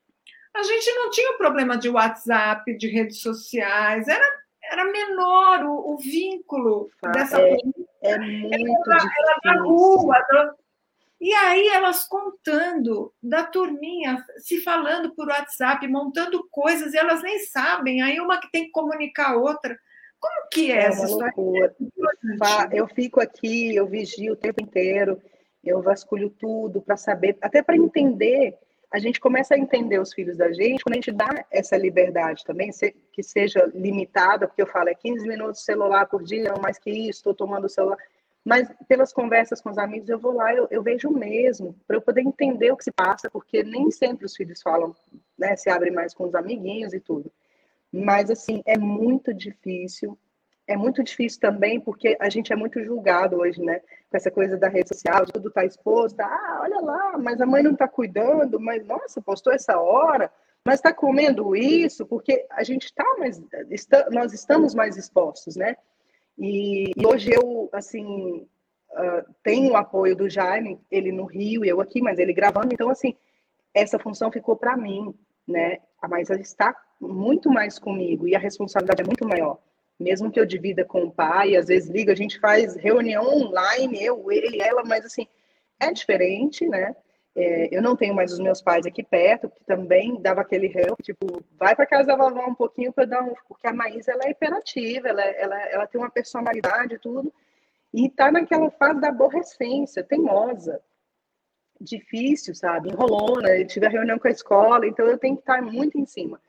[SPEAKER 1] a gente não tinha o problema de WhatsApp, de redes sociais, era, era menor o, o vínculo
[SPEAKER 2] ah,
[SPEAKER 1] dessa
[SPEAKER 2] é, é muito era,
[SPEAKER 1] era da rua. E aí elas contando da turminha, se falando por WhatsApp, montando coisas, e elas nem sabem. Aí uma que tem que comunicar a outra. Como que é, é essa
[SPEAKER 2] loucura. Eu fico aqui, eu vigio o tempo inteiro, eu vasculho tudo para saber, até para entender. A gente começa a entender os filhos da gente quando a gente dá essa liberdade também, que seja limitada, porque eu falo, é 15 minutos de celular por dia, não mais que isso, estou tomando o celular. Mas pelas conversas com os amigos, eu vou lá, eu, eu vejo mesmo, para eu poder entender o que se passa, porque nem sempre os filhos falam, né, se abrem mais com os amiguinhos e tudo. Mas, assim, é muito difícil. É muito difícil também porque a gente é muito julgado hoje, né? Com essa coisa da rede social, tudo está exposto. Ah, olha lá, mas a mãe não está cuidando, mas, nossa, postou essa hora, mas está comendo isso, porque a gente está mais... Está, nós estamos mais expostos, né? E, e hoje eu, assim, uh, tenho o apoio do Jaime, ele no Rio, eu aqui, mas ele gravando. Então, assim, essa função ficou para mim, né? A Maísa está muito mais comigo e a responsabilidade é muito maior. Mesmo que eu divida com o pai, às vezes liga, a gente faz reunião online, eu, ele, ela, mas assim, é diferente, né? É, eu não tenho mais os meus pais aqui perto, que também dava aquele help, tipo, vai para casa da vovó um pouquinho para dar um. Porque a Maísa ela é hiperativa, ela, ela, ela tem uma personalidade e tudo, e tá naquela fase da aborrecência, teimosa difícil, sabe? Enrolona, eu tive a reunião com a escola, então eu tenho que estar muito em cima.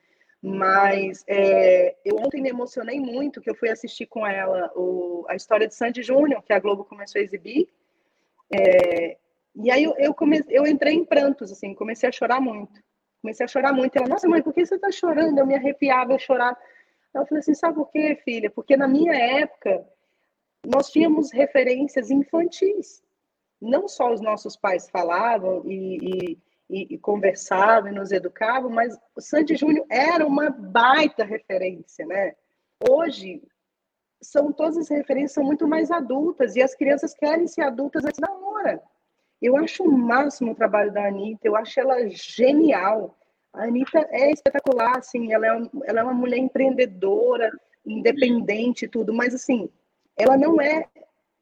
[SPEAKER 2] Mas é, eu ontem me emocionei muito que eu fui assistir com ela o, a história de Sandy Júnior, que a Globo começou a exibir. É, e aí eu, eu, come, eu entrei em prantos, assim, comecei a chorar muito. Comecei a chorar muito. Ela, nossa, mãe, por que você está chorando? Eu me arrepiava, eu chorava. Eu falei assim, sabe por quê, filha? Porque na minha época, nós tínhamos referências infantis não só os nossos pais falavam e, e, e, conversavam e nos educavam, mas o Sandy Júnior era uma baita referência, né? Hoje, são todas as referências são muito mais adultas e as crianças querem ser adultas antes da hora. Eu acho o máximo o trabalho da Anitta, eu acho ela genial. A Anitta é espetacular, assim, ela é, ela é uma mulher empreendedora, independente tudo, mas assim, ela não é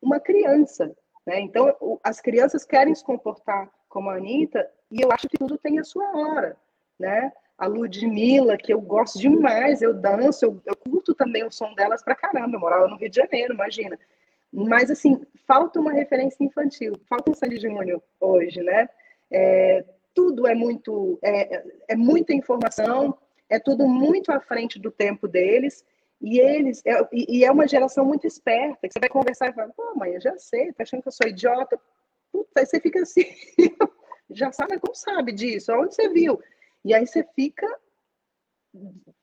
[SPEAKER 2] uma criança, né? Então, as crianças querem se comportar como a Anitta, e eu acho que tudo tem a sua hora. Né? A Ludmilla, que eu gosto demais, eu danço, eu, eu curto também o som delas pra caramba. Eu morava no Rio de Janeiro, imagina. Mas, assim, falta uma referência infantil, falta um Sandy Júnior hoje, né? É, tudo é muito, é, é muita informação, é tudo muito à frente do tempo deles, e eles, é, e é uma geração muito esperta, que você vai conversar e fala, pô, mãe, eu já sei, tá achando que eu sou idiota? Puta, aí você fica assim, já sabe, como sabe disso? Onde você viu? E aí você fica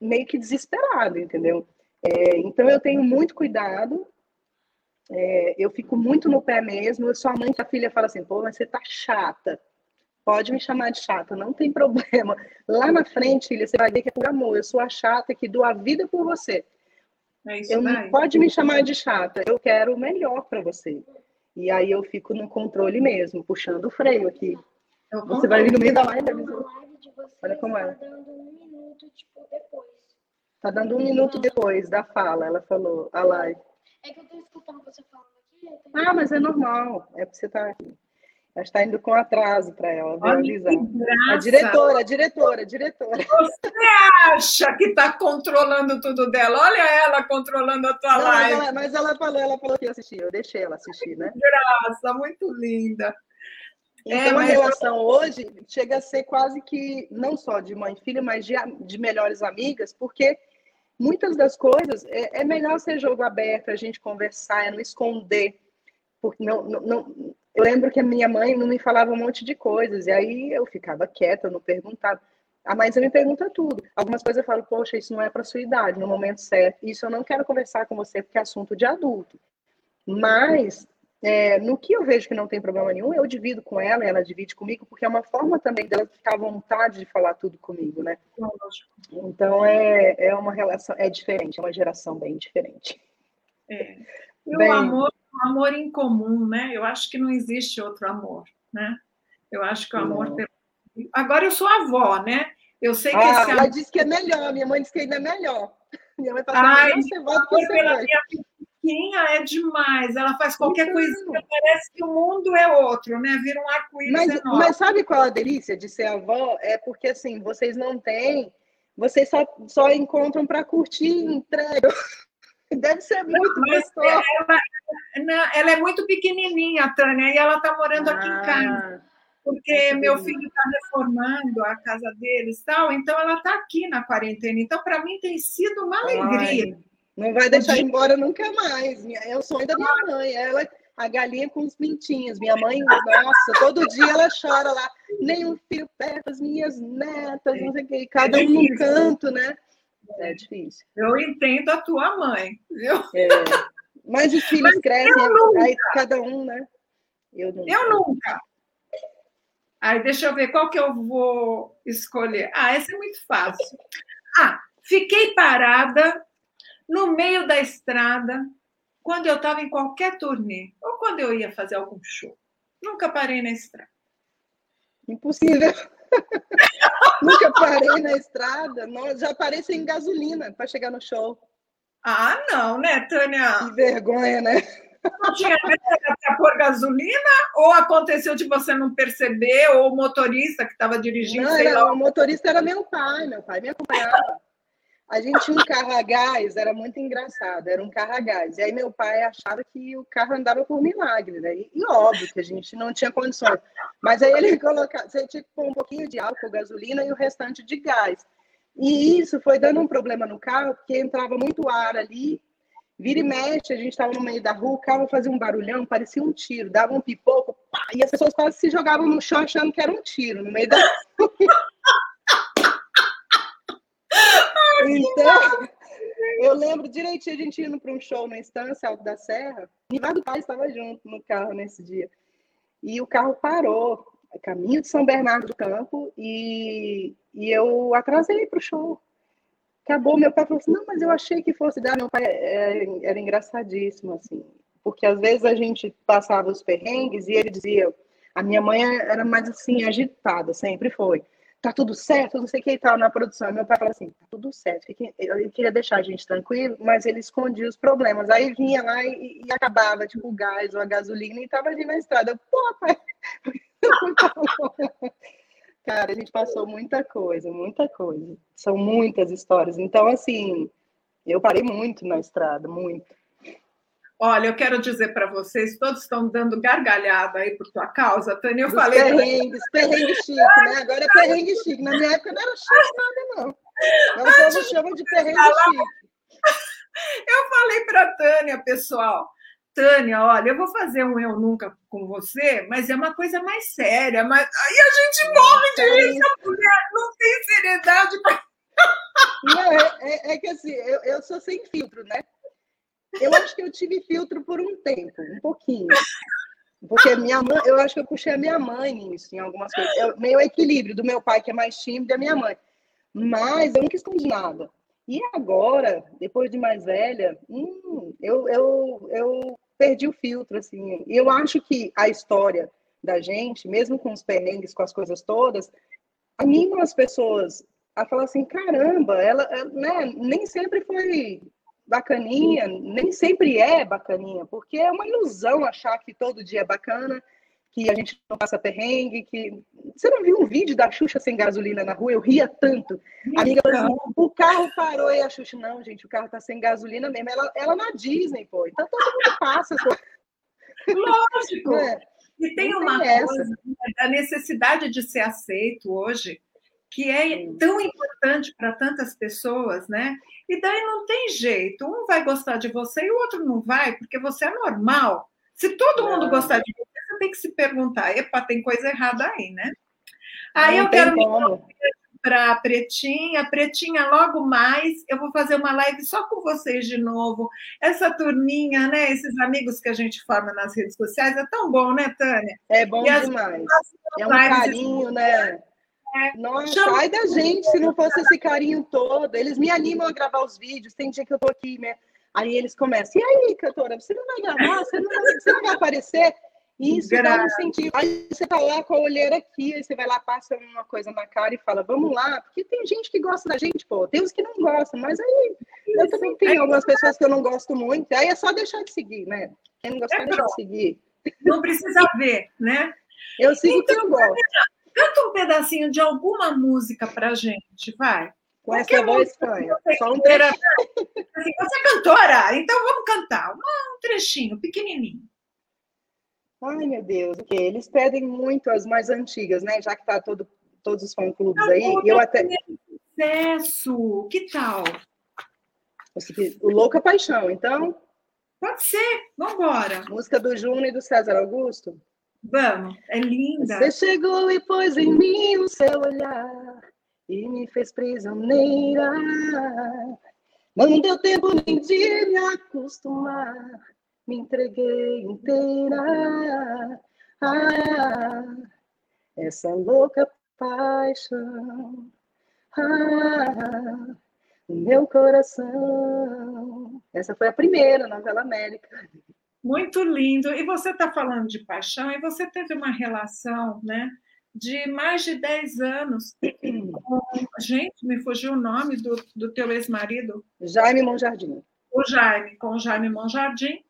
[SPEAKER 2] meio que desesperado, entendeu? É, então eu tenho muito cuidado, é, eu fico muito no pé mesmo. Eu sou a mãe que a filha fala assim, pô, mas você tá chata. Pode me chamar de chata, não tem problema. Lá na frente, filha, você vai ver que é por amor. Eu sou a chata que dou a vida por você. É eu não pode me chamar de chata, eu quero o melhor para você. E aí eu fico no controle mesmo, puxando o freio aqui. Eu você vai vir no meio da live, Olha como é. Tá dando um minuto tipo, depois. Tá dando um minuto depois da fala, ela falou, a live.
[SPEAKER 3] É que eu tô escutando você falando aqui.
[SPEAKER 2] Ah, mas é normal, é porque você tá aqui. Ela está indo com atraso para ela, avisar. A diretora, a diretora, a diretora.
[SPEAKER 1] Você acha que está controlando tudo dela? Olha ela controlando a tua
[SPEAKER 2] Não,
[SPEAKER 1] live.
[SPEAKER 2] Mas ela, mas ela falou, ela falou que ia assistir, eu deixei ela assistir, né?
[SPEAKER 1] Graça, muito linda.
[SPEAKER 2] Então, é, a relação hoje chega a ser quase que, não só de mãe e filha, mas de, de melhores amigas, porque muitas das coisas é, é melhor ser jogo aberto, a gente conversar, é não esconder porque não, não, não, eu lembro que a minha mãe não me falava um monte de coisas, e aí eu ficava quieta, eu não perguntava. A Maísa me pergunta tudo. Algumas coisas eu falo, poxa, isso não é para sua idade, no momento certo. Isso eu não quero conversar com você porque é assunto de adulto. Mas é, no que eu vejo que não tem problema nenhum, eu divido com ela, ela divide comigo, porque é uma forma também dela ficar à vontade de falar tudo comigo, né? Então é, é uma relação, é diferente, é uma geração bem diferente.
[SPEAKER 1] É. E bem... o amor, o amor em comum, né? Eu acho que não existe outro amor, né? Eu acho que o amor. Pelo... Agora eu sou avó, né? Eu sei que
[SPEAKER 2] ah, esse amor... ela disse que é melhor, minha mãe disse que ainda é melhor. Minha mãe fala assim, Ai, você volta pela minha
[SPEAKER 1] Pequinha é demais. Ela faz qualquer então... coisinha, parece que o mundo é outro, né? Vira um arco-íris
[SPEAKER 2] mas,
[SPEAKER 1] enorme.
[SPEAKER 2] Mas sabe qual é a delícia de ser avó? É porque, assim, vocês não têm... Vocês só, só encontram para curtir entrega. Deve ser muito gostoso.
[SPEAKER 1] Ela, ela, é muito pequenininha, Tânia, e ela está morando ah. aqui em casa porque meu filho está reformando a casa deles tal, então ela está aqui na quarentena. Então, para mim, tem sido uma alegria. Ai,
[SPEAKER 2] não vai deixar ir embora nunca mais. É o sonho da minha mãe. Ela, a galinha com os pintinhos. Minha mãe, nossa, todo dia ela chora lá. Nenhum filho perto, as minhas netas, não sei o quê. Cada um num canto, né? É difícil.
[SPEAKER 1] Eu entendo a tua mãe, viu?
[SPEAKER 2] É. Mas os filhos Mas crescem, aí cada um, né?
[SPEAKER 1] Eu nunca. Eu nunca. Aí deixa eu ver qual que eu vou escolher. Ah, essa é muito fácil. Ah, fiquei parada no meio da estrada quando eu estava em qualquer turnê ou quando eu ia fazer algum show. Nunca parei na estrada.
[SPEAKER 2] Impossível. Nunca parei na estrada. Não, já parei sem gasolina para chegar no show.
[SPEAKER 1] Ah, não, né, Tânia?
[SPEAKER 2] Que vergonha, né?
[SPEAKER 1] Não tinha para pôr gasolina? Ou aconteceu de você não perceber? Ou o motorista que estava dirigindo?
[SPEAKER 2] Não, era, o motorista era meu pai, meu pai me acompanhava. A gente tinha um carro a gás, era muito engraçado, era um carro a gás. E aí meu pai achava que o carro andava por milagre, né? E, e óbvio que a gente não tinha condições. Mas aí ele colocava, você tinha que pôr um pouquinho de álcool, gasolina e o restante de gás. E isso foi dando um problema no carro, porque entrava muito ar ali Vira e mexe, a gente estava no meio da rua, o carro fazia um barulhão, parecia um tiro, dava um pipoco, pá, e as pessoas quase se jogavam no chão achando que era um tiro no meio da rua. então, eu lembro direitinho a gente indo para um show na Estância Alto da Serra, e do pai estava junto no carro nesse dia. E o carro parou, caminho de São Bernardo do Campo, e, e eu atrasei para o show acabou. Meu pai falou assim: não, mas eu achei que fosse dar. Meu pai era, é, era engraçadíssimo, assim, porque às vezes a gente passava os perrengues e ele dizia. A minha mãe era mais assim, agitada, sempre foi. Tá tudo certo, não sei o que e tal, na produção. Meu pai falou assim: tá tudo certo. Ele queria deixar a gente tranquilo, mas ele escondia os problemas. Aí vinha lá e, e acabava, tipo, o gás ou a gasolina e tava ali na estrada. Pô, pai. Cara, a gente passou muita coisa, muita coisa. São muitas histórias. Então, assim, eu parei muito na estrada, muito.
[SPEAKER 1] Olha, eu quero dizer para vocês, todos estão dando gargalhada aí por tua causa, Tânia. Eu
[SPEAKER 2] Dos
[SPEAKER 1] falei.
[SPEAKER 2] Perrengues, perrengue chique, né? Agora é perrengue chique. Na minha época não era chique nada, não. Agora o povo chama de perrengue chique.
[SPEAKER 1] Eu falei para Tânia, pessoal, Tânia, olha, eu vou fazer um Eu Nunca com você, mas é uma coisa mais séria. Mas aí a gente morre de rir, essa mulher não tem seriedade.
[SPEAKER 2] Não, é, é, é, que assim, eu, eu sou sem filtro, né? Eu acho que eu tive filtro por um tempo, um pouquinho. Porque minha mãe, eu acho que eu puxei a minha mãe nisso, em algumas coisas. Eu, meio equilíbrio do meu pai, que é mais tímido, e a minha mãe. Mas eu nunca escondi nada. E agora, depois de mais velha, hum, eu, eu, eu perdi o filtro, assim. E eu acho que a história da gente, mesmo com os perrengues, com as coisas todas, anima as pessoas a falar assim, caramba, ela, né, nem sempre foi bacaninha, nem sempre é bacaninha, porque é uma ilusão achar que todo dia é bacana, que a gente não passa perrengue, que... Você não viu um vídeo da Xuxa sem gasolina na rua? Eu ria tanto. A amiga o carro parou e a Xuxa, não, gente, o carro tá sem gasolina mesmo. Ela, ela na Disney, pô. Então todo mundo passa. Pô.
[SPEAKER 1] Lógico. É. E tem não uma tem coisa, a necessidade de ser aceito hoje, que é tão importante para tantas pessoas, né? E daí não tem jeito. Um vai gostar de você e o outro não vai, porque você é normal. Se todo mundo gostar de você, você tem que se perguntar, epa, tem coisa errada aí, né? Aí não eu quero me para a Pretinha. Pretinha, logo mais eu vou fazer uma live só com vocês de novo. Essa turminha, né? Esses amigos que a gente forma nas redes sociais, é tão bom, né, Tânia?
[SPEAKER 2] É bom e demais. É um carinho, né? É. Sai da gente se não fosse esse carinho todo. Eles me animam a gravar os vídeos. Tem dia que eu tô aqui, né? Aí eles começam, e aí, cantora, você não vai gravar? Você não vai, você não vai aparecer? Isso Gra... dá um sentido. Aí você tá lá com a olheira aqui, aí você vai lá, passa uma coisa na cara e fala, vamos lá, porque tem gente que gosta da gente, pô, tem uns que não gostam, mas aí eu também tenho algumas pessoas que eu não gosto muito, aí é só deixar de seguir, né? Quem não gostar, é deixa de seguir.
[SPEAKER 1] Não precisa ver, né?
[SPEAKER 2] Eu sigo então, que eu gosto.
[SPEAKER 1] Canta um pedacinho de alguma música pra gente, vai.
[SPEAKER 2] Com essa voz estranha. Só um
[SPEAKER 1] trecho. Assim, você é cantora? Então vamos cantar. Um trechinho, pequenininho.
[SPEAKER 2] Ai, meu Deus, okay. Eles pedem muito as mais antigas, né? Já que tá todo, todos os fã-clubes aí. E eu até.
[SPEAKER 1] Sucesso! Que tal?
[SPEAKER 2] O Louca Paixão, então?
[SPEAKER 1] Pode ser, vamos embora.
[SPEAKER 2] Música do Juno e do César Augusto?
[SPEAKER 1] Vamos, é linda.
[SPEAKER 2] Você chegou e pôs em mim o seu olhar e me fez prisioneira. Não deu tempo nem de me acostumar me entreguei inteira. Ah, essa louca paixão. Ah, meu coração. Essa foi a primeira novela América.
[SPEAKER 1] Muito lindo. E você está falando de paixão, e você teve uma relação, né? De mais de 10 anos com. Gente, me fugiu o nome do, do teu ex-marido.
[SPEAKER 2] Jaime Monjardim.
[SPEAKER 1] O Jaime, com o Jaime Monjardim.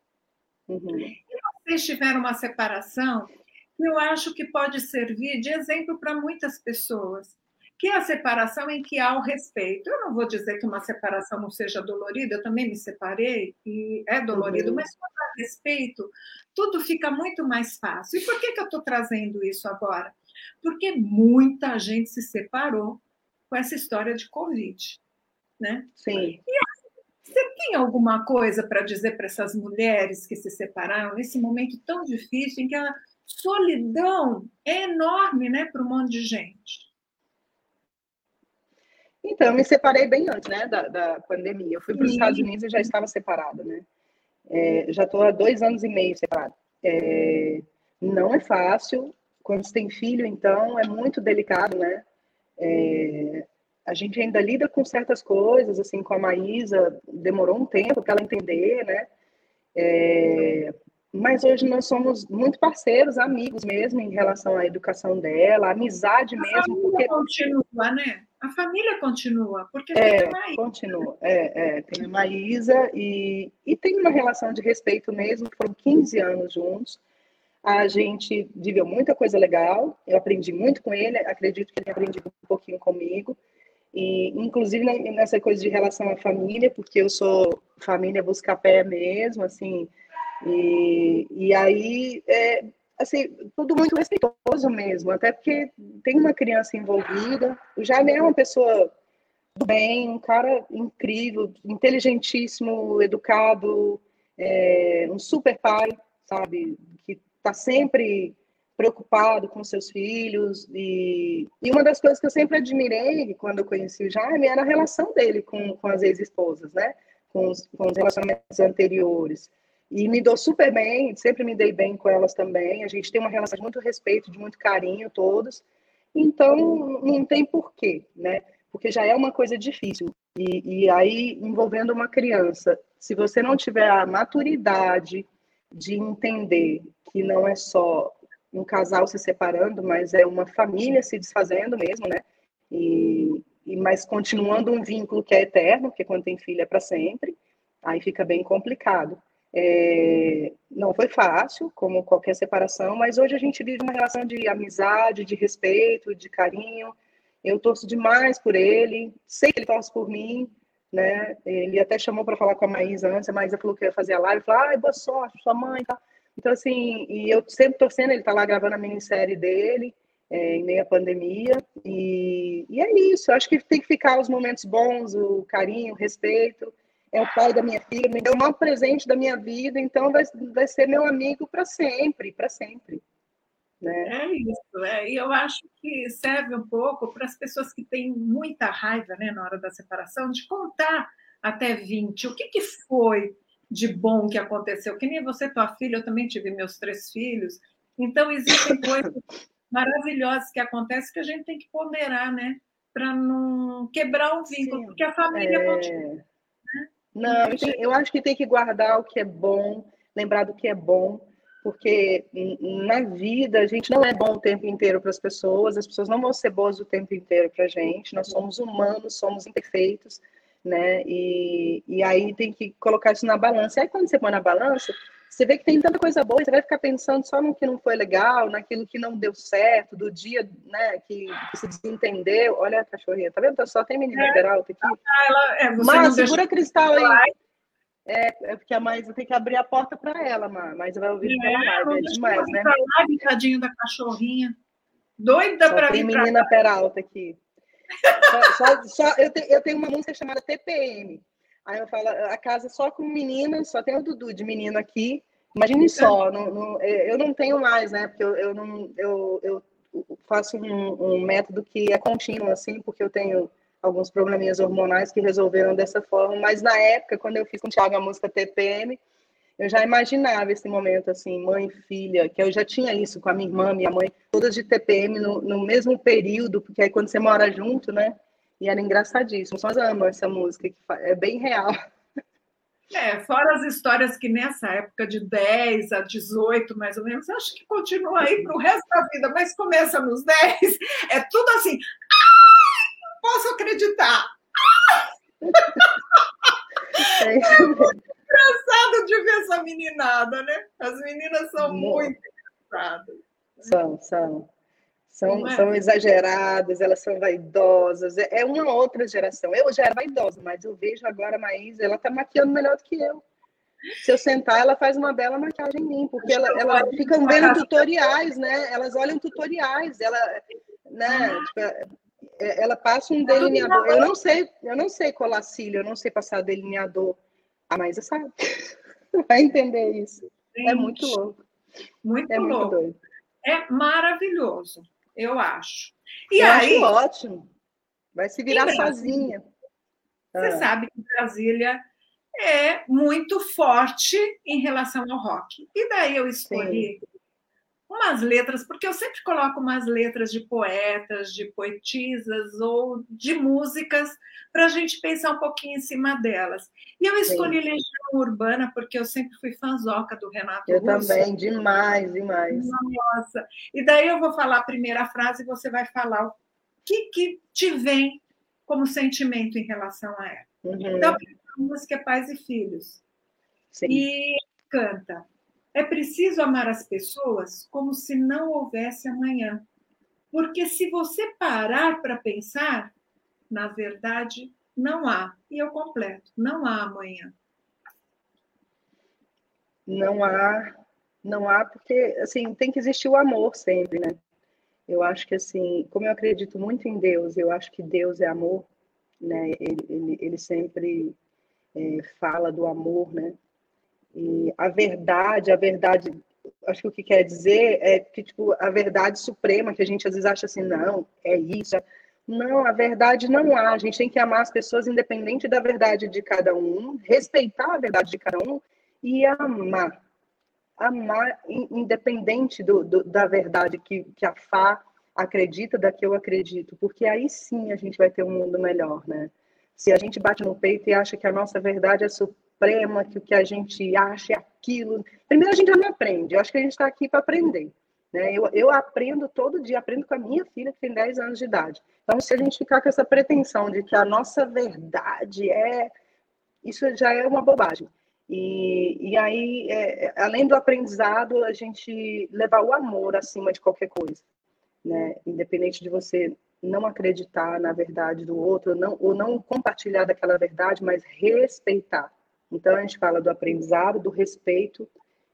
[SPEAKER 2] Uhum.
[SPEAKER 1] E vocês tiveram uma separação que eu acho que pode servir de exemplo para muitas pessoas, que é a separação em que há o respeito. Eu não vou dizer que uma separação não seja dolorida, eu também me separei e é dolorido, uhum. mas quando há respeito, tudo fica muito mais fácil. E por que, que eu estou trazendo isso agora? Porque muita gente se separou com essa história de Covid. Né?
[SPEAKER 2] Sim.
[SPEAKER 1] E você tem alguma coisa para dizer para essas mulheres que se separaram nesse momento tão difícil em que a solidão é enorme, né, para um monte de gente?
[SPEAKER 2] Então, eu me separei bem antes, né, da, da pandemia. Eu fui para os Estados Unidos e já estava separada, né? É, já estou há dois anos e meio separada. É, não é fácil. Quando você tem filho, então, é muito delicado, né? É, a gente ainda lida com certas coisas, assim, com a Maísa, demorou um tempo para ela entender, né? É, mas hoje nós somos muito parceiros, amigos mesmo, em relação à educação dela, amizade mesmo.
[SPEAKER 1] Porque continua, né? A família continua, porque
[SPEAKER 2] é, tem a Maísa. Continua, é, é, tem a Maísa e, e tem uma relação de respeito mesmo, foram 15 anos juntos. A gente viveu muita coisa legal, eu aprendi muito com ele, acredito que ele tenha aprendido um pouquinho comigo. E, inclusive nessa coisa de relação à família, porque eu sou família busca pé mesmo, assim, e, e aí, é, assim, tudo muito respeitoso mesmo, até porque tem uma criança envolvida, o Jaime é uma pessoa do bem, um cara incrível, inteligentíssimo, educado, é, um super pai, sabe, que está sempre preocupado com seus filhos. E, e uma das coisas que eu sempre admirei quando eu conheci o Jaime era a relação dele com, com as ex-esposas, né? Com os, com os relacionamentos anteriores. E me dou super bem, sempre me dei bem com elas também. A gente tem uma relação de muito respeito, de muito carinho, todos. Então, não tem porquê, né? Porque já é uma coisa difícil. E, e aí, envolvendo uma criança, se você não tiver a maturidade de entender que não é só um casal se separando, mas é uma família se desfazendo mesmo, né? E, e mas continuando um vínculo que é eterno, porque quando tem filho é para sempre, aí fica bem complicado. É, não foi fácil, como qualquer separação, mas hoje a gente vive uma relação de amizade, de respeito, de carinho. Eu torço demais por ele, sei que ele torce por mim, né? Ele até chamou para falar com a Maísa antes, a Maísa falou que ia fazer a live, falou, ai, boa sorte, sua mãe, tá? Então, assim, e eu sempre torcendo, ele está lá gravando a minissérie dele, é, em meio à pandemia, e, e é isso, eu acho que tem que ficar os momentos bons, o carinho, o respeito, é o pai da minha filha, me deu o maior presente da minha vida, então vai, vai ser meu amigo para sempre, para sempre.
[SPEAKER 1] Né? É isso, é. e eu acho que serve um pouco para as pessoas que têm muita raiva né, na hora da separação, de contar até 20 o que, que foi de bom que aconteceu. Que nem você, tua filha, eu também tive meus três filhos, então existem coisas maravilhosas que acontecem que a gente tem que ponderar, né? Para não quebrar o vínculo, Sim, porque a família é... continua.
[SPEAKER 2] Não, eu acho que tem que guardar o que é bom, lembrar do que é bom, porque na vida a gente não é bom o tempo inteiro para as pessoas, as pessoas não vão ser boas o tempo inteiro para a gente, nós somos humanos, somos imperfeitos, né? E, e aí tem que colocar isso na balança. E aí quando você põe na balança, você vê que tem tanta coisa boa, você vai ficar pensando só no que não foi legal, naquilo que não deu certo, do dia né, que, que se desentendeu. Olha a cachorrinha, tá vendo? Só tem menina é. aqui. Ah, ela, é, Mas segura cristal aí. É, é porque a mais tem que abrir a porta para ela, mas vai ouvir é, pela live. É demais, né?
[SPEAKER 1] Lá, tadinho da cachorrinha. Doida para vir.
[SPEAKER 2] Tem menina pra... peralta aqui. só, só, só, eu, te, eu tenho uma música chamada TPM. Aí eu falo, a casa só com meninas, só tem o Dudu de menino aqui. Imagine só, não, eu não tenho mais, né? Porque eu, eu, não, eu, eu faço um, um método que é contínuo, assim, porque eu tenho alguns probleminhas hormonais que resolveram dessa forma, mas na época, quando eu fiz com o Thiago a música TPM, eu já imaginava esse momento, assim, mãe e filha, que eu já tinha isso com a minha irmã, minha mãe, todas de TPM no, no mesmo período, porque aí quando você mora junto, né, e era engraçadíssimo, só amo essa música, que é bem real.
[SPEAKER 1] É, fora as histórias que nessa época de 10 a 18, mais ou menos, acho que continua aí para o resto da vida, mas começa nos 10, é tudo assim, posso acreditar. É engraçado de ver essa meninada, né? As meninas são muito engraçadas.
[SPEAKER 2] São, são. São, é? são exageradas, elas são vaidosas. É, é uma outra geração. Eu já era vaidosa, mas eu vejo agora a Maísa, ela tá maquiando melhor do que eu. Se eu sentar, ela faz uma bela maquiagem em mim, porque ela, ela fica vendo tutoriais, né? Elas olham tutoriais, ela, né? Tipo, é, ela passa um delineador. Eu não sei, eu não sei colar cílio, eu não sei passar delineador. A Maísa sabe. Vai entender isso. É muito louco.
[SPEAKER 1] Muito é louco. Muito é maravilhoso, eu acho.
[SPEAKER 2] E eu aí, acho ótimo. Vai se virar sozinha.
[SPEAKER 1] Você ah. sabe que Brasília é muito forte em relação ao rock. E daí eu escolhi Sim umas letras, porque eu sempre coloco umas letras de poetas, de poetisas ou de músicas para a gente pensar um pouquinho em cima delas. E eu escolhi Sim. Legião Urbana porque eu sempre fui fanzoca do Renato
[SPEAKER 2] Eu Russo. também, demais, demais.
[SPEAKER 1] Nossa. E daí eu vou falar a primeira frase e você vai falar o que, que te vem como sentimento em relação a ela. Uhum. Então, a música é Pais e Filhos. Sim. E canta. É preciso amar as pessoas como se não houvesse amanhã. Porque se você parar para pensar, na verdade, não há. E eu completo, não há amanhã.
[SPEAKER 2] Não há, não há, porque assim, tem que existir o amor sempre, né? Eu acho que assim, como eu acredito muito em Deus, eu acho que Deus é amor, né? Ele, ele, ele sempre é, fala do amor, né? E a verdade, a verdade, acho que o que quer dizer é que tipo a verdade suprema que a gente às vezes acha assim, não, é isso. Não, a verdade não há. A gente tem que amar as pessoas independente da verdade de cada um, respeitar a verdade de cada um e amar. Amar independente do, do da verdade que, que a Fá acredita, da que eu acredito, porque aí sim a gente vai ter um mundo melhor, né? Se a gente bate no peito e acha que a nossa verdade é suprema, que o que a gente acha é aquilo. Primeiro, a gente já não aprende. Eu acho que a gente está aqui para aprender. Né? Eu, eu aprendo todo dia, aprendo com a minha filha, que tem 10 anos de idade. Então, se a gente ficar com essa pretensão de que a nossa verdade é. Isso já é uma bobagem. E, e aí, é, além do aprendizado, a gente levar o amor acima de qualquer coisa. Né? Independente de você não acreditar na verdade do outro, não, ou não compartilhar daquela verdade, mas respeitar. Então a gente fala do aprendizado, do respeito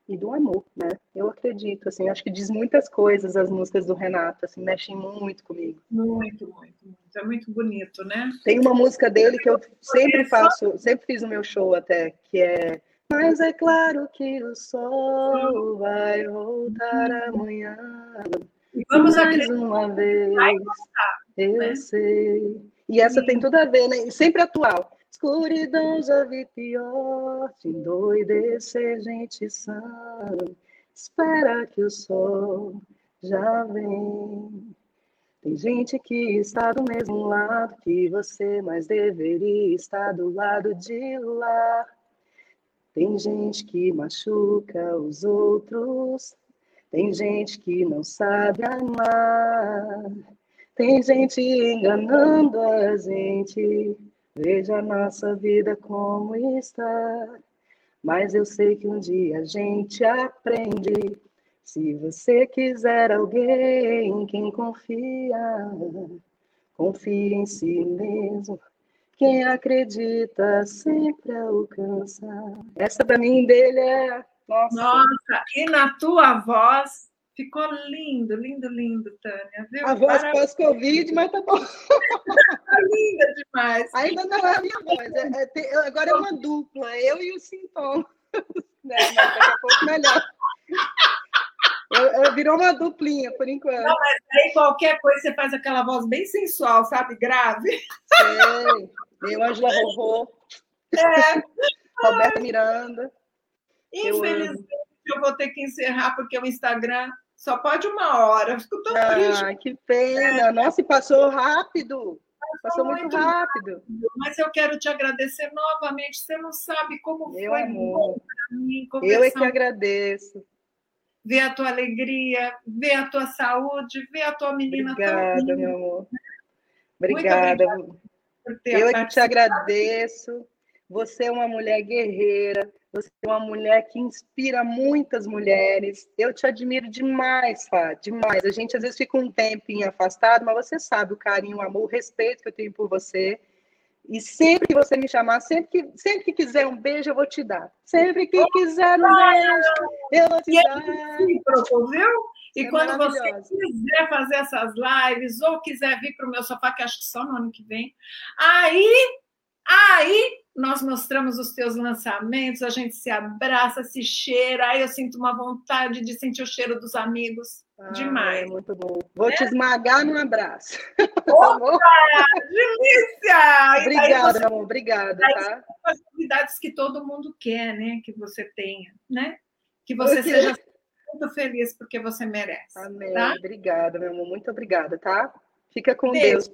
[SPEAKER 2] e do amor, né? Eu acredito, assim, acho que diz muitas coisas as músicas do Renato, assim, mexem muito comigo.
[SPEAKER 1] Muito, muito, muito. É muito bonito, né?
[SPEAKER 2] Tem uma música dele que eu sempre faço, sempre fiz no meu show até, que é Mas é claro que o sol vai voltar amanhã. Vamos Mais uma vez, eu né? sei. E essa Sim. tem tudo a ver, né? Sempre atual. Escuridão já vi pior, te endoidecer, gente sã. Espera que o sol já vem. Tem gente que está do mesmo lado que você, mas deveria estar do lado de lá. Tem gente que machuca os outros, tem gente que não sabe amar, tem gente enganando a gente. Veja a nossa vida como está. Mas eu sei que um dia a gente aprende. Se você quiser alguém em quem confia, confie em si mesmo quem acredita sempre alcança. Essa para mim dele é.
[SPEAKER 1] Nossa. Nossa, e na tua voz ficou lindo, lindo, lindo, Tânia. Viu?
[SPEAKER 2] A voz pós-Covid, mas tá bom.
[SPEAKER 1] linda demais.
[SPEAKER 2] Ainda não é a minha voz. É, é, agora é uma dupla, eu e o sintoma. Né, mas daqui a pouco melhor. Eu, eu, virou uma duplinha, por enquanto. Não,
[SPEAKER 1] mas aí qualquer coisa você faz aquela voz bem sensual, sabe? Grave.
[SPEAKER 2] Sei. Meu Angela Vovô. É. Roberta Miranda.
[SPEAKER 1] Infelizmente, eu, eu, vou ter que encerrar, porque o Instagram só pode uma hora. fico tão ah, triste.
[SPEAKER 2] Que pena. É. Nossa, e passou rápido. Passou, muito, muito rápido. rápido.
[SPEAKER 1] Mas eu quero te agradecer novamente. Você não sabe como
[SPEAKER 2] Meu
[SPEAKER 1] foi
[SPEAKER 2] amor. bom para mim. Eu é que agradeço.
[SPEAKER 1] Ver a tua alegria, ver a tua saúde, ver a tua menina
[SPEAKER 2] Obrigada, tão linda. meu amor. Obrigada. Eu é que te agradeço. Você é uma mulher guerreira, você é uma mulher que inspira muitas mulheres. Eu te admiro demais, Fá, demais. A gente às vezes fica um tempinho afastado, mas você sabe o carinho, o amor, o respeito que eu tenho por você. E sempre que você me chamar, sempre que, sempre que quiser um beijo, eu vou te dar. Sempre que quiser um beijo, eu vou te
[SPEAKER 1] é
[SPEAKER 2] dar.
[SPEAKER 1] viu? E é quando você quiser fazer essas lives ou quiser vir para o meu sofá, que acho que só no ano que vem, aí, aí nós mostramos os teus lançamentos, a gente se abraça, se cheira, aí eu sinto uma vontade de sentir o cheiro dos amigos. Ah, Demais. É
[SPEAKER 2] muito bom. Vou é? te esmagar no abraço.
[SPEAKER 1] Opa, delícia!
[SPEAKER 2] Obrigada, você... amor. Obrigada, tá?
[SPEAKER 1] As atividades que todo mundo quer, né? Que você tenha, né? Que você seja muito feliz porque você merece.
[SPEAKER 2] Amém. Tá? Obrigada, meu amor. Muito obrigada, tá? Fica com Beijo. Deus.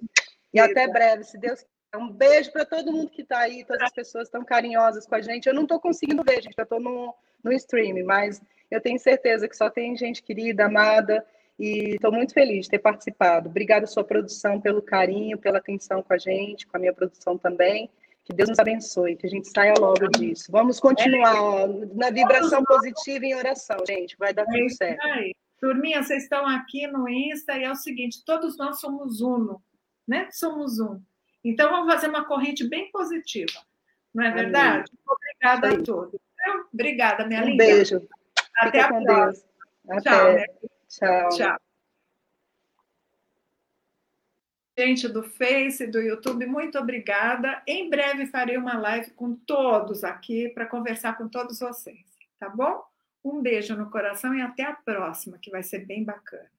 [SPEAKER 2] E Beijo. até breve, se Deus um beijo para todo mundo que está aí, todas as pessoas tão carinhosas com a gente. Eu não estou conseguindo ver, gente, eu estou no, no stream, mas eu tenho certeza que só tem gente querida, amada, e estou muito feliz de ter participado. Obrigada, sua produção, pelo carinho, pela atenção com a gente, com a minha produção também. Que Deus nos abençoe, que a gente saia logo disso. Vamos continuar ó, na vibração positiva em oração, gente. Vai dar tudo certo.
[SPEAKER 1] Turminha, vocês estão aqui no Insta e é o seguinte: todos nós somos uno, né? Somos um. Então, vamos fazer uma corrente bem positiva, não é verdade? Obrigada a todos. Obrigada, minha
[SPEAKER 2] um
[SPEAKER 1] linda.
[SPEAKER 2] Um beijo. Até Fica a próxima. Até. Tchau. Né? Tchau. Tchau.
[SPEAKER 1] Gente do Face, do YouTube, muito obrigada. Em breve farei uma live com todos aqui para conversar com todos vocês, tá bom? Um beijo no coração e até a próxima, que vai ser bem bacana.